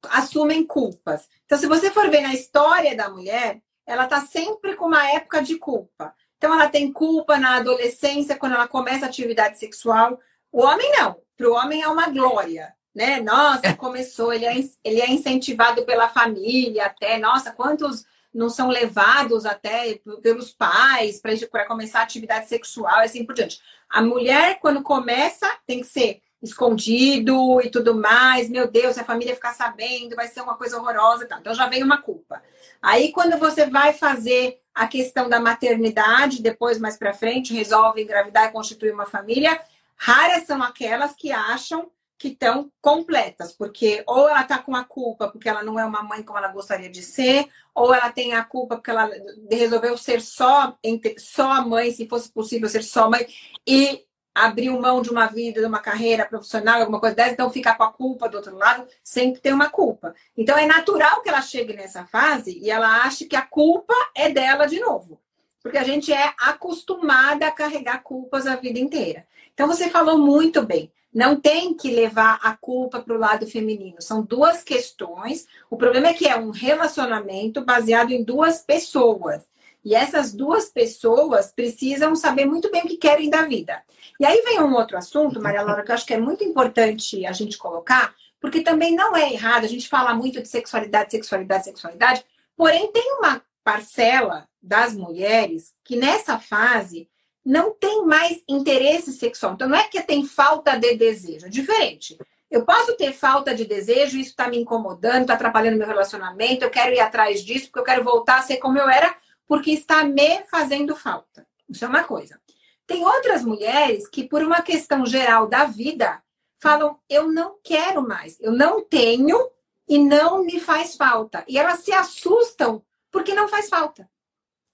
assumem culpas. Então, se você for ver na história da mulher, ela está sempre com uma época de culpa. Então, ela tem culpa na adolescência, quando ela começa a atividade sexual. O homem não. Para o homem é uma glória. Né? Nossa, começou, ele é, ele é incentivado pela família até. Nossa, quantos não são levados até pelos pais para começar a atividade sexual assim por diante. A mulher, quando começa, tem que ser escondido e tudo mais. Meu Deus, a família ficar sabendo, vai ser uma coisa horrorosa. Então já vem uma culpa. Aí, quando você vai fazer a questão da maternidade, depois, mais para frente, resolve engravidar e constituir uma família, raras são aquelas que acham que estão completas, porque ou ela está com a culpa porque ela não é uma mãe como ela gostaria de ser, ou ela tem a culpa porque ela resolveu ser só, só a mãe, se fosse possível ser só mãe, e abriu mão de uma vida, de uma carreira profissional, alguma coisa dessa, então fica com a culpa do outro lado, sempre tem uma culpa. Então é natural que ela chegue nessa fase e ela ache que a culpa é dela de novo. Porque a gente é acostumada a carregar culpas a vida inteira. Então você falou muito bem. Não tem que levar a culpa para o lado feminino. São duas questões. O problema é que é um relacionamento baseado em duas pessoas. E essas duas pessoas precisam saber muito bem o que querem da vida. E aí vem um outro assunto, Maria Laura, que eu acho que é muito importante a gente colocar, porque também não é errado, a gente fala muito de sexualidade, sexualidade, sexualidade, porém tem uma parcela das mulheres que nessa fase não tem mais interesse sexual. Então não é que tem falta de desejo, é diferente. Eu posso ter falta de desejo, isso está me incomodando, está atrapalhando meu relacionamento, eu quero ir atrás disso, porque eu quero voltar a ser como eu era, porque está me fazendo falta. Isso é uma coisa. Tem outras mulheres que, por uma questão geral da vida, falam: eu não quero mais, eu não tenho e não me faz falta. E elas se assustam porque não faz falta.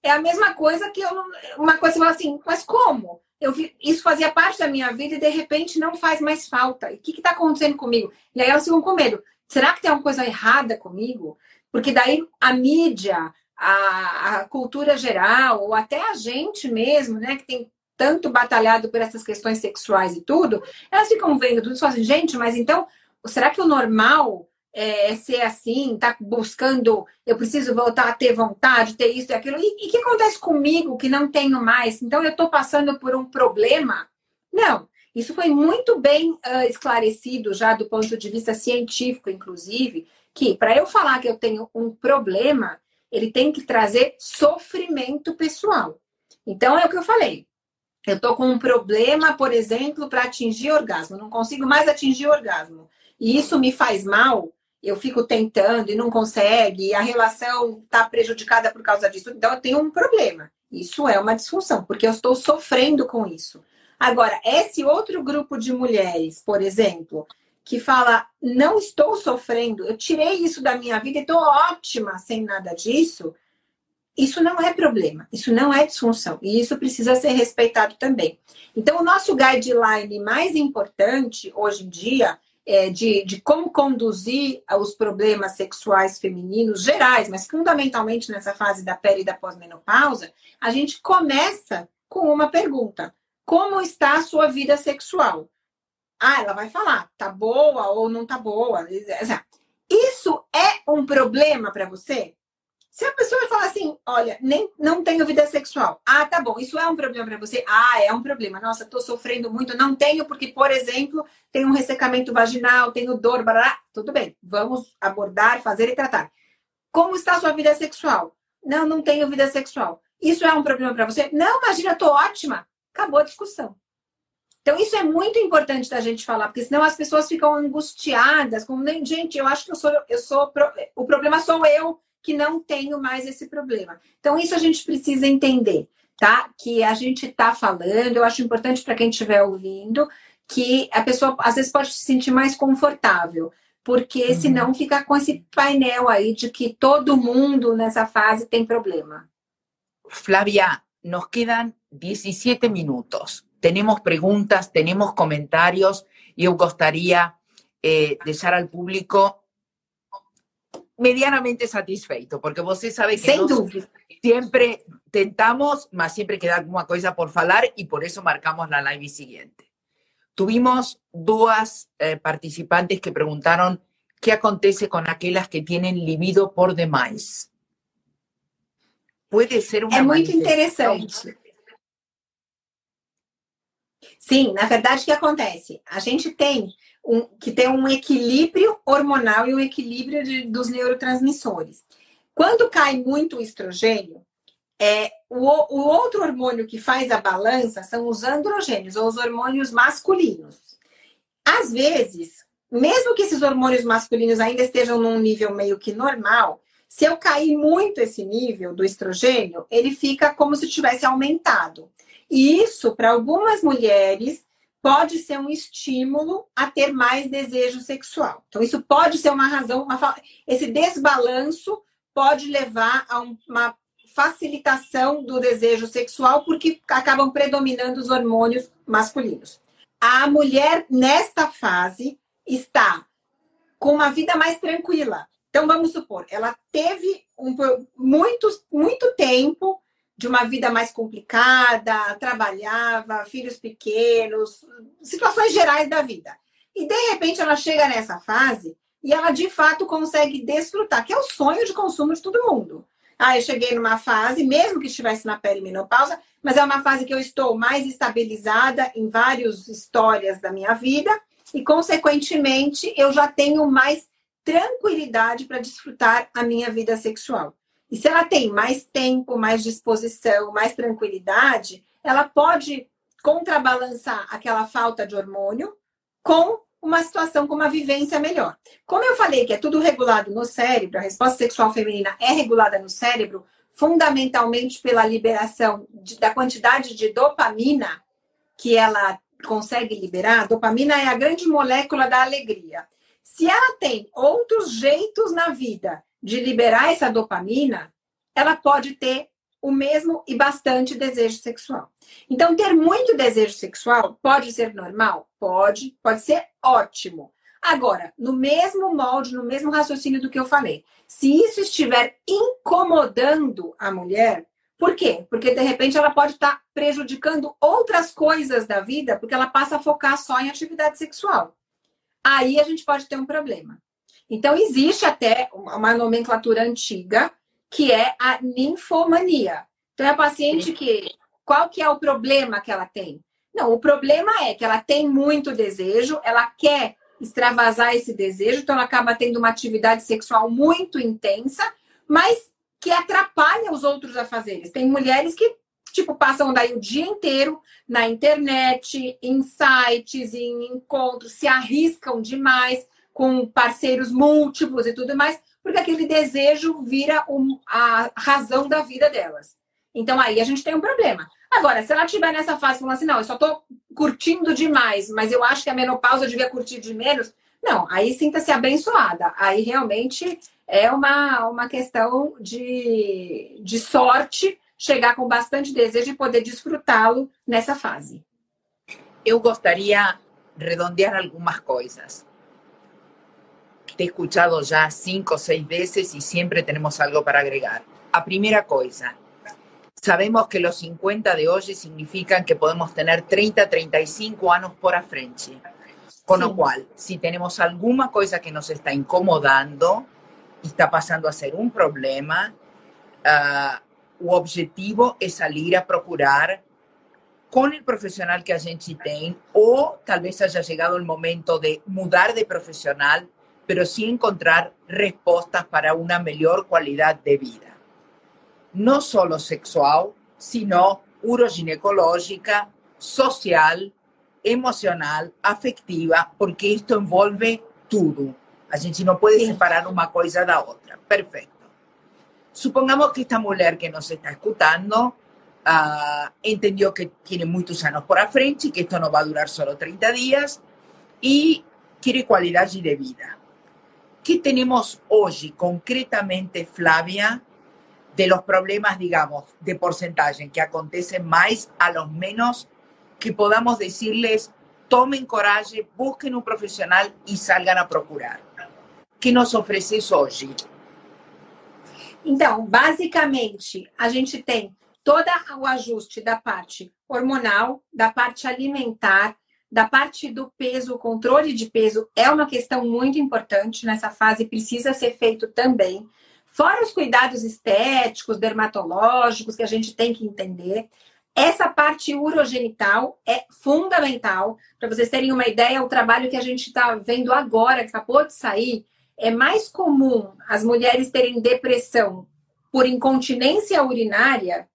É a mesma coisa que eu, uma coisa assim, mas como? Eu vi, isso fazia parte da minha vida e de repente não faz mais falta. E o que está acontecendo comigo? E aí elas ficam com medo. Será que tem alguma coisa errada comigo? Porque daí a mídia, a, a cultura geral, ou até a gente mesmo, né, que tem tanto batalhado por essas questões sexuais e tudo, elas ficam vendo tudo e falam assim, gente, mas então, será que o normal é, é ser assim, tá buscando, eu preciso voltar a ter vontade, ter isso e aquilo, e o que acontece comigo que não tenho mais? Então eu estou passando por um problema? Não, isso foi muito bem uh, esclarecido já do ponto de vista científico, inclusive, que para eu falar que eu tenho um problema, ele tem que trazer sofrimento pessoal. Então é o que eu falei. Eu estou com um problema, por exemplo, para atingir orgasmo, não consigo mais atingir orgasmo. E isso me faz mal, eu fico tentando e não consegue, e a relação está prejudicada por causa disso. Então, eu tenho um problema. Isso é uma disfunção, porque eu estou sofrendo com isso. Agora, esse outro grupo de mulheres, por exemplo, que fala: não estou sofrendo, eu tirei isso da minha vida e estou ótima sem nada disso. Isso não é problema, isso não é disfunção e isso precisa ser respeitado também. Então, o nosso guideline mais importante hoje em dia é de, de como conduzir os problemas sexuais femininos gerais, mas fundamentalmente nessa fase da pele e da pós-menopausa, a gente começa com uma pergunta: como está a sua vida sexual? Ah, ela vai falar, tá boa ou não tá boa. Isso é um problema para você? Se a pessoa falar assim, olha, nem, não tenho vida sexual. Ah, tá bom, isso é um problema para você? Ah, é um problema. Nossa, tô sofrendo muito. Não tenho porque, por exemplo, tenho um ressecamento vaginal, tenho dor, barará. Tudo bem, vamos abordar, fazer e tratar. Como está a sua vida sexual? Não, não tenho vida sexual. Isso é um problema para você? Não, imagina, tô ótima. Acabou a discussão. Então, isso é muito importante da gente falar, porque senão as pessoas ficam angustiadas, como, gente, eu acho que eu sou, eu sou, o problema sou eu que não tenho mais esse problema. Então, isso a gente precisa entender, tá? Que a gente está falando, eu acho importante para quem estiver ouvindo, que a pessoa às vezes pode se sentir mais confortável, porque uhum. senão fica com esse painel aí de que todo mundo nessa fase tem problema. Flávia, nos quedan 17 minutos. Tenemos preguntas, tenemos comentarios y eu gostaria eh, deixar ao público medianamente satisfeito, porque você sabe que Sem dúvida. siempre tentamos, mas siempre queda alguma coisa por falar y por eso marcamos la live siguiente. Tuvimos dos eh, participantes que preguntaron qué acontece con aquellas que tienen libido por demais. Puede ser uma É muito interessante. Sim, na verdade, o que acontece? A gente tem um, que ter um equilíbrio hormonal e um equilíbrio de, dos neurotransmissores. Quando cai muito o estrogênio, é, o, o outro hormônio que faz a balança são os androgênios, ou os hormônios masculinos. Às vezes, mesmo que esses hormônios masculinos ainda estejam num nível meio que normal, se eu cair muito esse nível do estrogênio, ele fica como se tivesse aumentado. E isso, para algumas mulheres, pode ser um estímulo a ter mais desejo sexual. Então, isso pode ser uma razão, uma, esse desbalanço pode levar a uma facilitação do desejo sexual, porque acabam predominando os hormônios masculinos. A mulher, nesta fase, está com uma vida mais tranquila. Então, vamos supor, ela teve um, muito, muito tempo de uma vida mais complicada, trabalhava, filhos pequenos, situações gerais da vida. E de repente ela chega nessa fase e ela de fato consegue desfrutar, que é o sonho de consumo de todo mundo. Ah, eu cheguei numa fase, mesmo que estivesse na perimenopausa, mas é uma fase que eu estou mais estabilizada em várias histórias da minha vida e, consequentemente, eu já tenho mais tranquilidade para desfrutar a minha vida sexual. E se ela tem mais tempo, mais disposição, mais tranquilidade, ela pode contrabalançar aquela falta de hormônio com uma situação com uma vivência melhor. Como eu falei que é tudo regulado no cérebro, a resposta sexual feminina é regulada no cérebro fundamentalmente pela liberação de, da quantidade de dopamina que ela consegue liberar. Dopamina é a grande molécula da alegria. Se ela tem outros jeitos na vida de liberar essa dopamina, ela pode ter o mesmo e bastante desejo sexual. Então, ter muito desejo sexual pode ser normal? Pode, pode ser ótimo. Agora, no mesmo molde, no mesmo raciocínio do que eu falei, se isso estiver incomodando a mulher, por quê? Porque de repente ela pode estar prejudicando outras coisas da vida, porque ela passa a focar só em atividade sexual. Aí a gente pode ter um problema. Então, existe até uma nomenclatura antiga, que é a ninfomania. Então, é a paciente que. Qual que é o problema que ela tem? Não, o problema é que ela tem muito desejo, ela quer extravasar esse desejo, então ela acaba tendo uma atividade sexual muito intensa, mas que atrapalha os outros afazeres. Tem mulheres que, tipo, passam daí o dia inteiro na internet, em sites, em encontros, se arriscam demais com parceiros múltiplos e tudo mais, porque aquele desejo vira um, a razão da vida delas. Então aí a gente tem um problema. Agora, se ela estiver nessa fase falando assim, não, eu só estou curtindo demais, mas eu acho que a menopausa eu devia curtir de menos, não, aí sinta-se abençoada. Aí realmente é uma, uma questão de, de sorte chegar com bastante desejo e poder desfrutá-lo nessa fase. Eu gostaria de redondear algumas coisas. Te he escuchado ya cinco o seis veces y siempre tenemos algo para agregar. A primera cosa, sabemos que los 50 de hoy significan que podemos tener 30, 35 años por a frente. Con lo cual, si tenemos alguna cosa que nos está incomodando y está pasando a ser un problema, uh, o objetivo é sair a procurar com o profissional que a gente tem, ou talvez haja chegado o momento de mudar de profissional, pero sim encontrar respostas para uma melhor qualidade de vida. Não só sexual, sino uroginecológica, social, emocional, afectiva, porque isto envolve tudo. A gente não pode separar uma coisa da outra. Perfeito. Supongamos que esta mulher que nos está escutando uh, entendió que tiene muchos años por frente y que esto no va a durar solo 30 días y quiere calidad de vida. ¿Qué tenemos hoy concretamente, Flavia, de los problemas, digamos, de porcentaje que acontecen más a los menos que podamos decirles, tomen coraje, busquen un profesional y salgan a procurar? ¿Qué nos ofreces hoje? Então, basicamente, a gente tem todo o ajuste da parte hormonal, da parte alimentar, da parte do peso, o controle de peso é uma questão muito importante nessa fase, precisa ser feito também. Fora os cuidados estéticos, dermatológicos, que a gente tem que entender. Essa parte urogenital é fundamental. Para vocês terem uma ideia, o trabalho que a gente está vendo agora, que acabou de sair, é mais comum as mulheres terem depressão por incontinência urinária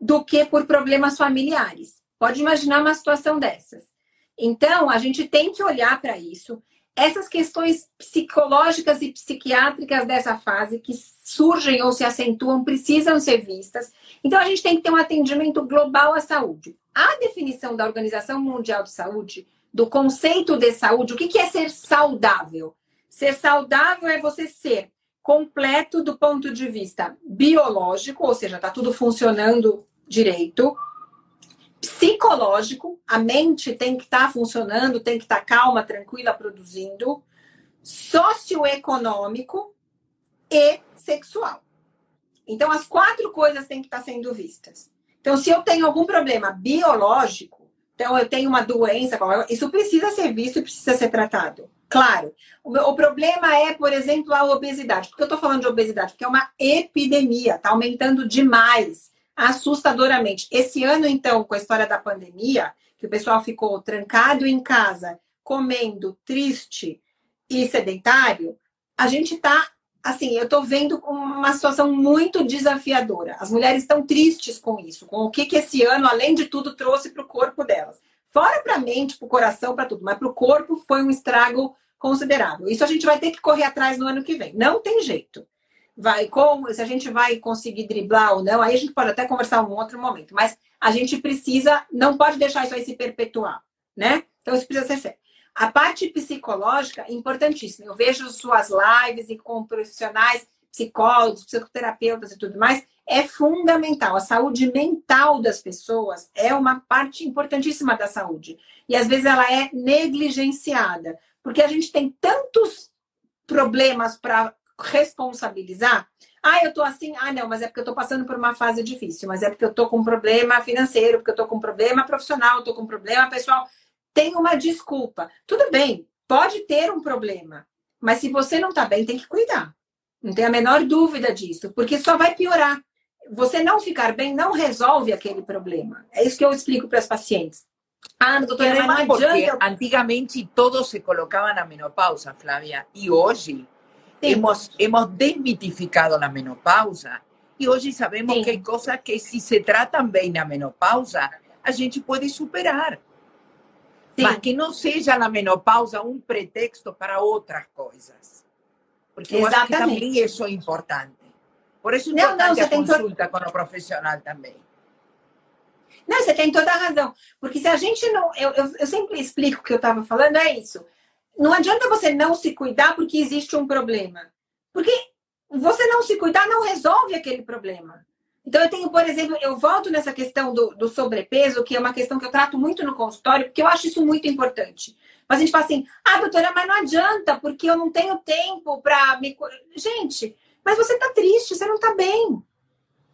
do que por problemas familiares. Pode imaginar uma situação dessas. Então, a gente tem que olhar para isso. Essas questões psicológicas e psiquiátricas dessa fase que surgem ou se acentuam precisam ser vistas. Então, a gente tem que ter um atendimento global à saúde. A definição da Organização Mundial de Saúde, do conceito de saúde, o que é ser saudável? Ser saudável é você ser completo do ponto de vista biológico, ou seja, está tudo funcionando direito, psicológico, a mente tem que estar tá funcionando, tem que estar tá calma, tranquila, produzindo, socioeconômico e sexual. Então, as quatro coisas têm que estar tá sendo vistas. Então, se eu tenho algum problema biológico, então eu tenho uma doença, isso precisa ser visto e precisa ser tratado. Claro. O, problema é, por exemplo, a obesidade. Por que eu estou falando de obesidade? Porque é uma epidemia, está aumentando demais, assustadoramente. Esse ano, então, com a história da pandemia, que o pessoal ficou trancado em casa, comendo, triste e sedentário, a gente está, assim, eu estou vendo uma situação muito desafiadora. As mulheres estão tristes com isso, com o que, que esse ano, além de tudo, trouxe para o corpo delas. Fora para a mente, para o coração, para tudo, mas para o corpo foi um estrago considerável. Isso a gente vai ter que correr atrás no ano que vem. Não tem jeito. Vai como se a gente vai conseguir driblar ou não, aí a gente pode até conversar um outro momento, mas a gente precisa, não pode deixar isso aí se perpetuar, né? Então isso precisa ser feito. A parte psicológica é importantíssima. Eu vejo suas lives e com profissionais, psicólogos, psicoterapeutas e tudo mais, é fundamental. A saúde mental das pessoas é uma parte importantíssima da saúde. E às vezes ela é negligenciada. Porque a gente tem tantos problemas para responsabilizar. Ah, eu tô assim, ah, não, mas é porque eu tô passando por uma fase difícil, mas é porque eu tô com um problema financeiro, porque eu tô com um problema profissional, eu tô com um problema pessoal. Tem uma desculpa. Tudo bem, pode ter um problema, mas se você não tá bem, tem que cuidar. Não tem a menor dúvida disso, porque só vai piorar. Você não ficar bem não resolve aquele problema. É isso que eu explico para as pacientes. Ah, doutora, además porque antigamente todos se colocaban a menopausa, Flavia, y hoy hemos, hemos desmitificado la menopausa y hoy sabemos que hay cosas que si se tratan bien la menopausa, a gente puede superar. Mas que no sea la menopausa un pretexto para otras cosas. Porque yo acho que también eso es importante. Por eso es importante la consulta con el profesional también. Não, você tem toda a razão. Porque se a gente não. Eu, eu, eu sempre explico o que eu estava falando, é isso. Não adianta você não se cuidar porque existe um problema. Porque você não se cuidar não resolve aquele problema. Então, eu tenho, por exemplo, eu volto nessa questão do, do, sobrepeso, que é uma questão que eu trato muito no consultório, porque eu acho isso muito importante. Mas a gente fala assim, ah, doutora, mas não adianta, porque eu não tenho tempo para me. Gente, mas você está triste, você não está bem.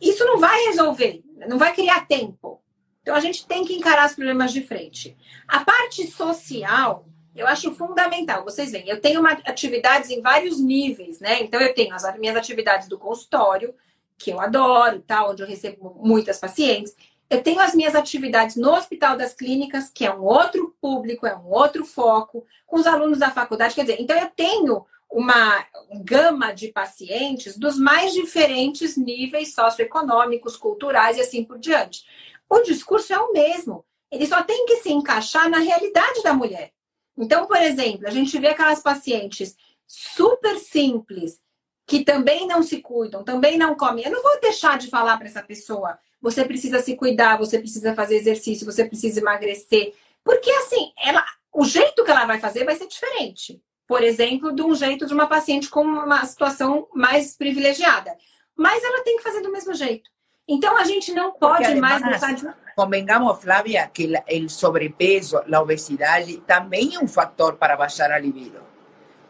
Isso não vai resolver, não vai criar tempo. Então a gente tem que encarar os problemas de frente. A parte social, eu acho fundamental. Vocês veem, eu tenho uma, atividades em vários níveis, né? Então eu tenho as minhas atividades do consultório, que eu adoro, tá? onde eu recebo muitas pacientes. Eu tenho as minhas atividades no Hospital das Clínicas, que é um outro público, é um outro foco, com os alunos da faculdade. Quer dizer, então eu tenho uma gama de pacientes dos mais diferentes níveis socioeconômicos, culturais e assim por diante. O discurso é o mesmo. Ele só tem que se encaixar na realidade da mulher. Então, por exemplo, a gente vê aquelas pacientes super simples, que também não se cuidam, também não comem. Eu não vou deixar de falar para essa pessoa: você precisa se cuidar, você precisa fazer exercício, você precisa emagrecer. Porque assim, ela, o jeito que ela vai fazer vai ser diferente. Por exemplo, de um jeito de uma paciente com uma situação mais privilegiada. Mas ela tem que fazer do mesmo jeito. Então a gente não pode además, mais deixar de. Convengamos, Flávia, que o sobrepeso, a obesidade também é um fator para baixar a libido.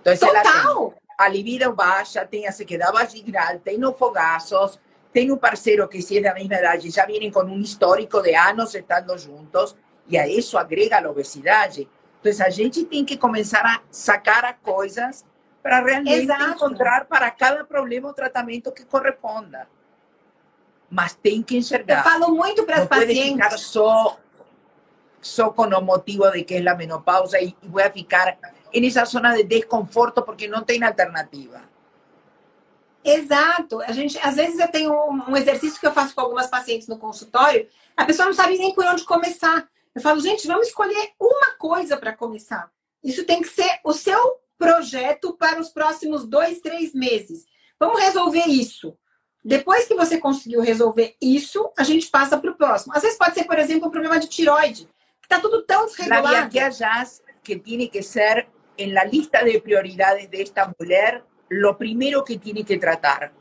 Então, Total! a libido baixa, tem a sequedad vaginal, tem os fogazos, tem um parceiro que se é da mesma idade, já vêm com um histórico de anos estando juntos, e a isso agrega a obesidade. Então, a gente tem que começar a sacar as coisas para realmente Exato. encontrar para cada problema o tratamento que corresponda. Mas tem que enxergar. Eu falo muito para as pacientes. Ficar só, só com o motivo de que é a menopausa e, e vou ficar nessa zona de desconforto porque não tem alternativa. Exato. A gente, às vezes eu tenho um, um, exercício que eu faço com algumas pacientes no consultório, a pessoa não sabe nem por onde começar. Eu falo, gente, vamos escolher uma coisa para começar. Isso tem que ser o seu projeto para os próximos dois, três meses. Vamos resolver isso. Depois que você conseguiu resolver isso, a gente passa para o próximo. Às vezes pode ser, por exemplo, um problema de tiroide, que está tudo tão desregulado. La viajas que tem que ser en la lista de prioridades de esta mujer lo primero que tiene que tratar.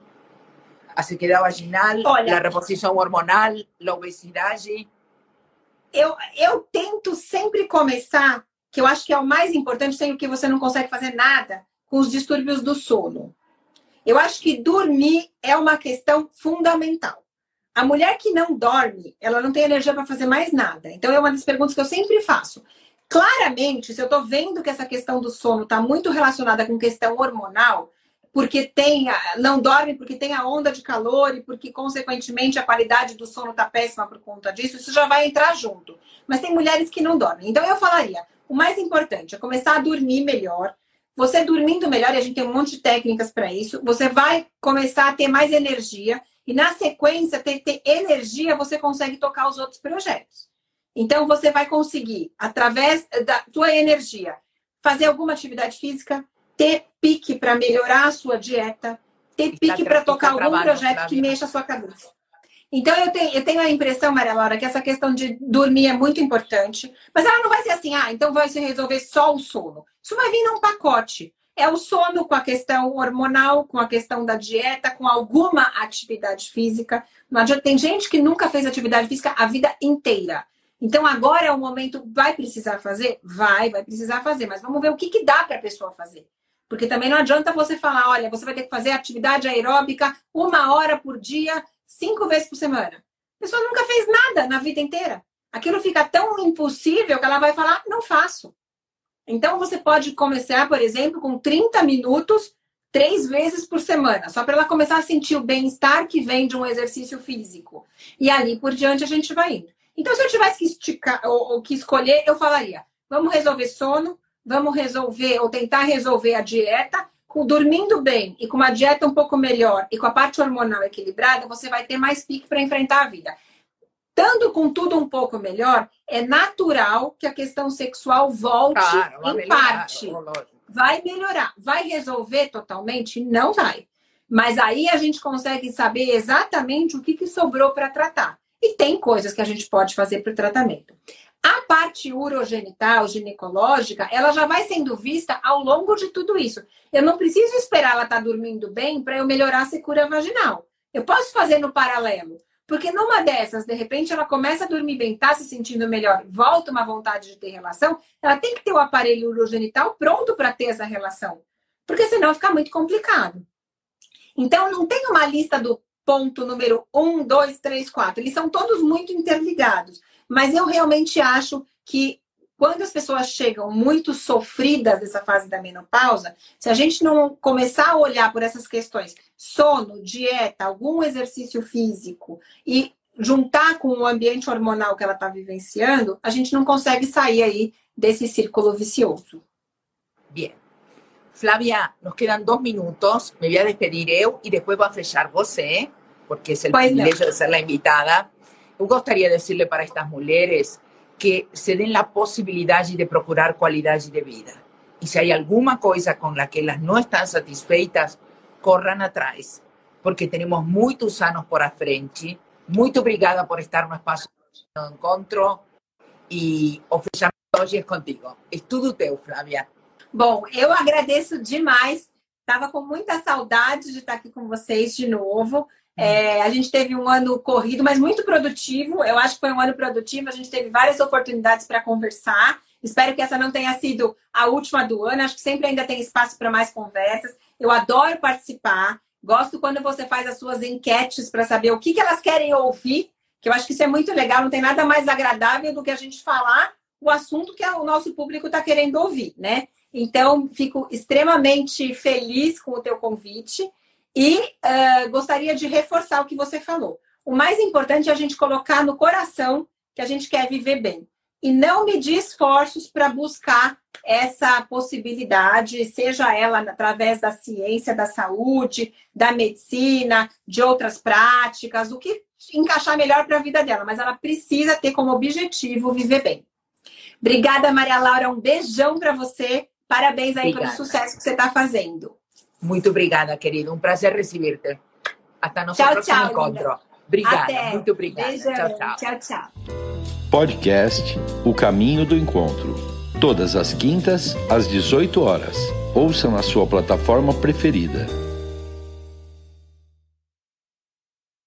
A sequedad vaginal, Olha, a reposição hormonal, a obesidade. Eu, eu tento sempre começar, que eu acho que é o mais importante, sendo que você não consegue fazer nada com os distúrbios do sono. Eu acho que dormir é uma questão fundamental. A mulher que não dorme, ela não tem energia para fazer mais nada. Então, é uma das perguntas que eu sempre faço. Claramente, se eu estou vendo que essa questão do sono está muito relacionada com questão hormonal, porque tem a, não dorme porque tem a onda de calor e porque consequentemente a qualidade do sono está péssima por conta disso, isso já vai entrar junto. Mas tem mulheres que não dormem. Então eu falaria, o mais importante é começar a dormir melhor. Você dormindo melhor, e a gente tem um monte de técnicas para isso, você vai começar a ter mais energia e na sequência ter, ter energia, você consegue tocar os outros projetos. Então, você vai conseguir, através da tua energia, fazer alguma atividade física, ter pique para melhorar a sua dieta, ter pique para tocar algum projeto que mexa a sua cabeça. Então, eu tenho, eu tenho a impressão, Maria Laura, que essa questão de dormir é muito importante, mas ela não vai ser assim, ah, então vai se resolver só o sono. Isso vai vir num pacote. É o sono com a questão hormonal, com a questão da dieta, com alguma atividade física. Não adianta, tem gente que nunca fez atividade física a vida inteira. Então agora é o momento, vai precisar fazer? Vai, vai precisar fazer, mas vamos ver o que, que dá para a pessoa fazer. Porque também não adianta você falar, olha, você vai ter que fazer atividade aeróbica uma hora por dia, cinco vezes por semana. A pessoa nunca fez nada na vida inteira. Aquilo fica tão impossível que ela vai falar, não faço. Então você pode começar, por exemplo, com 30 minutos, três vezes por semana, só para ela começar a sentir o bem-estar que vem de um exercício físico. E ali por diante a gente vai indo. Então, se eu tivesse que esticar ou, ou que escolher, eu falaria: vamos resolver sono, vamos resolver ou tentar resolver a dieta. Com, dormindo bem e com uma dieta um pouco melhor e com a parte hormonal equilibrada, você vai ter mais pique para enfrentar a vida. Tanto com tudo um pouco melhor, é natural que a questão sexual volte claro, em melhorar, parte. Vai melhorar. Vai resolver totalmente? Não vai. Mas aí a gente consegue saber exatamente o que, que sobrou para tratar. E tem coisas que a gente pode fazer para o tratamento. A parte urogenital, ginecológica, ela já vai sendo vista ao longo de tudo isso. Eu não preciso esperar ela estar tá dormindo bem para eu melhorar a secura vaginal. Eu posso fazer no paralelo. Porque numa dessas, de repente, ela começa a dormir bem, está se sentindo melhor, volta uma vontade de ter relação, ela tem que ter o aparelho urogenital pronto para ter essa relação. Porque senão fica muito complicado. Então, não tem uma lista do ponto número um, dois, três, quatro. Eles são todos muito interligados. Mas eu realmente acho que quando as pessoas chegam muito sofridas dessa fase da menopausa, se a gente não começar a olhar por essas questões, sono, dieta, algum exercício físico e juntar com o ambiente hormonal que ela está vivenciando, a gente não consegue sair aí desse círculo vicioso. Bien. Flavia, nos quedan dos minutos. Me voy a despedir eu y después voy a fechar você, porque es el pues privilegio no. de ser la invitada. Me gustaría decirle para estas mujeres que se den la posibilidad de procurar calidad de vida. Y si hay alguna cosa con la que las no están satisfeitas, corran atrás, porque tenemos muchos años por a frente. Muy obrigada por estar no espacio de encontro e o fechamento hoje é contigo. É tudo teu, Flávia. Bom, eu agradeço demais. Estava com muita saudade de estar aqui com vocês de novo. É, a gente teve um ano corrido, mas muito produtivo. Eu acho que foi um ano produtivo. A gente teve várias oportunidades para conversar. Espero que essa não tenha sido a última do ano. Acho que sempre ainda tem espaço para mais conversas. Eu adoro participar. Gosto quando você faz as suas enquetes para saber o que, que elas querem ouvir, que eu acho que isso é muito legal. Não tem nada mais agradável do que a gente falar o assunto que o nosso público está querendo ouvir, né? Então, fico extremamente feliz com o teu convite. E uh, gostaria de reforçar o que você falou. O mais importante é a gente colocar no coração que a gente quer viver bem. E não medir esforços para buscar essa possibilidade, seja ela através da ciência da saúde, da medicina, de outras práticas, o que encaixar melhor para a vida dela. Mas ela precisa ter como objetivo viver bem. Obrigada, Maria Laura. Um beijão para você. Parabéns aí obrigada. pelo sucesso que você está fazendo. Muito obrigada, querido. Um prazer receber-te. Até nosso tchau, próximo tchau, encontro. Linda. Obrigada, Até. muito obrigada. Beijão. Tchau, tchau. Tchau, tchau. Podcast O Caminho do Encontro. Todas as quintas, às 18 horas. Ouça na sua plataforma preferida.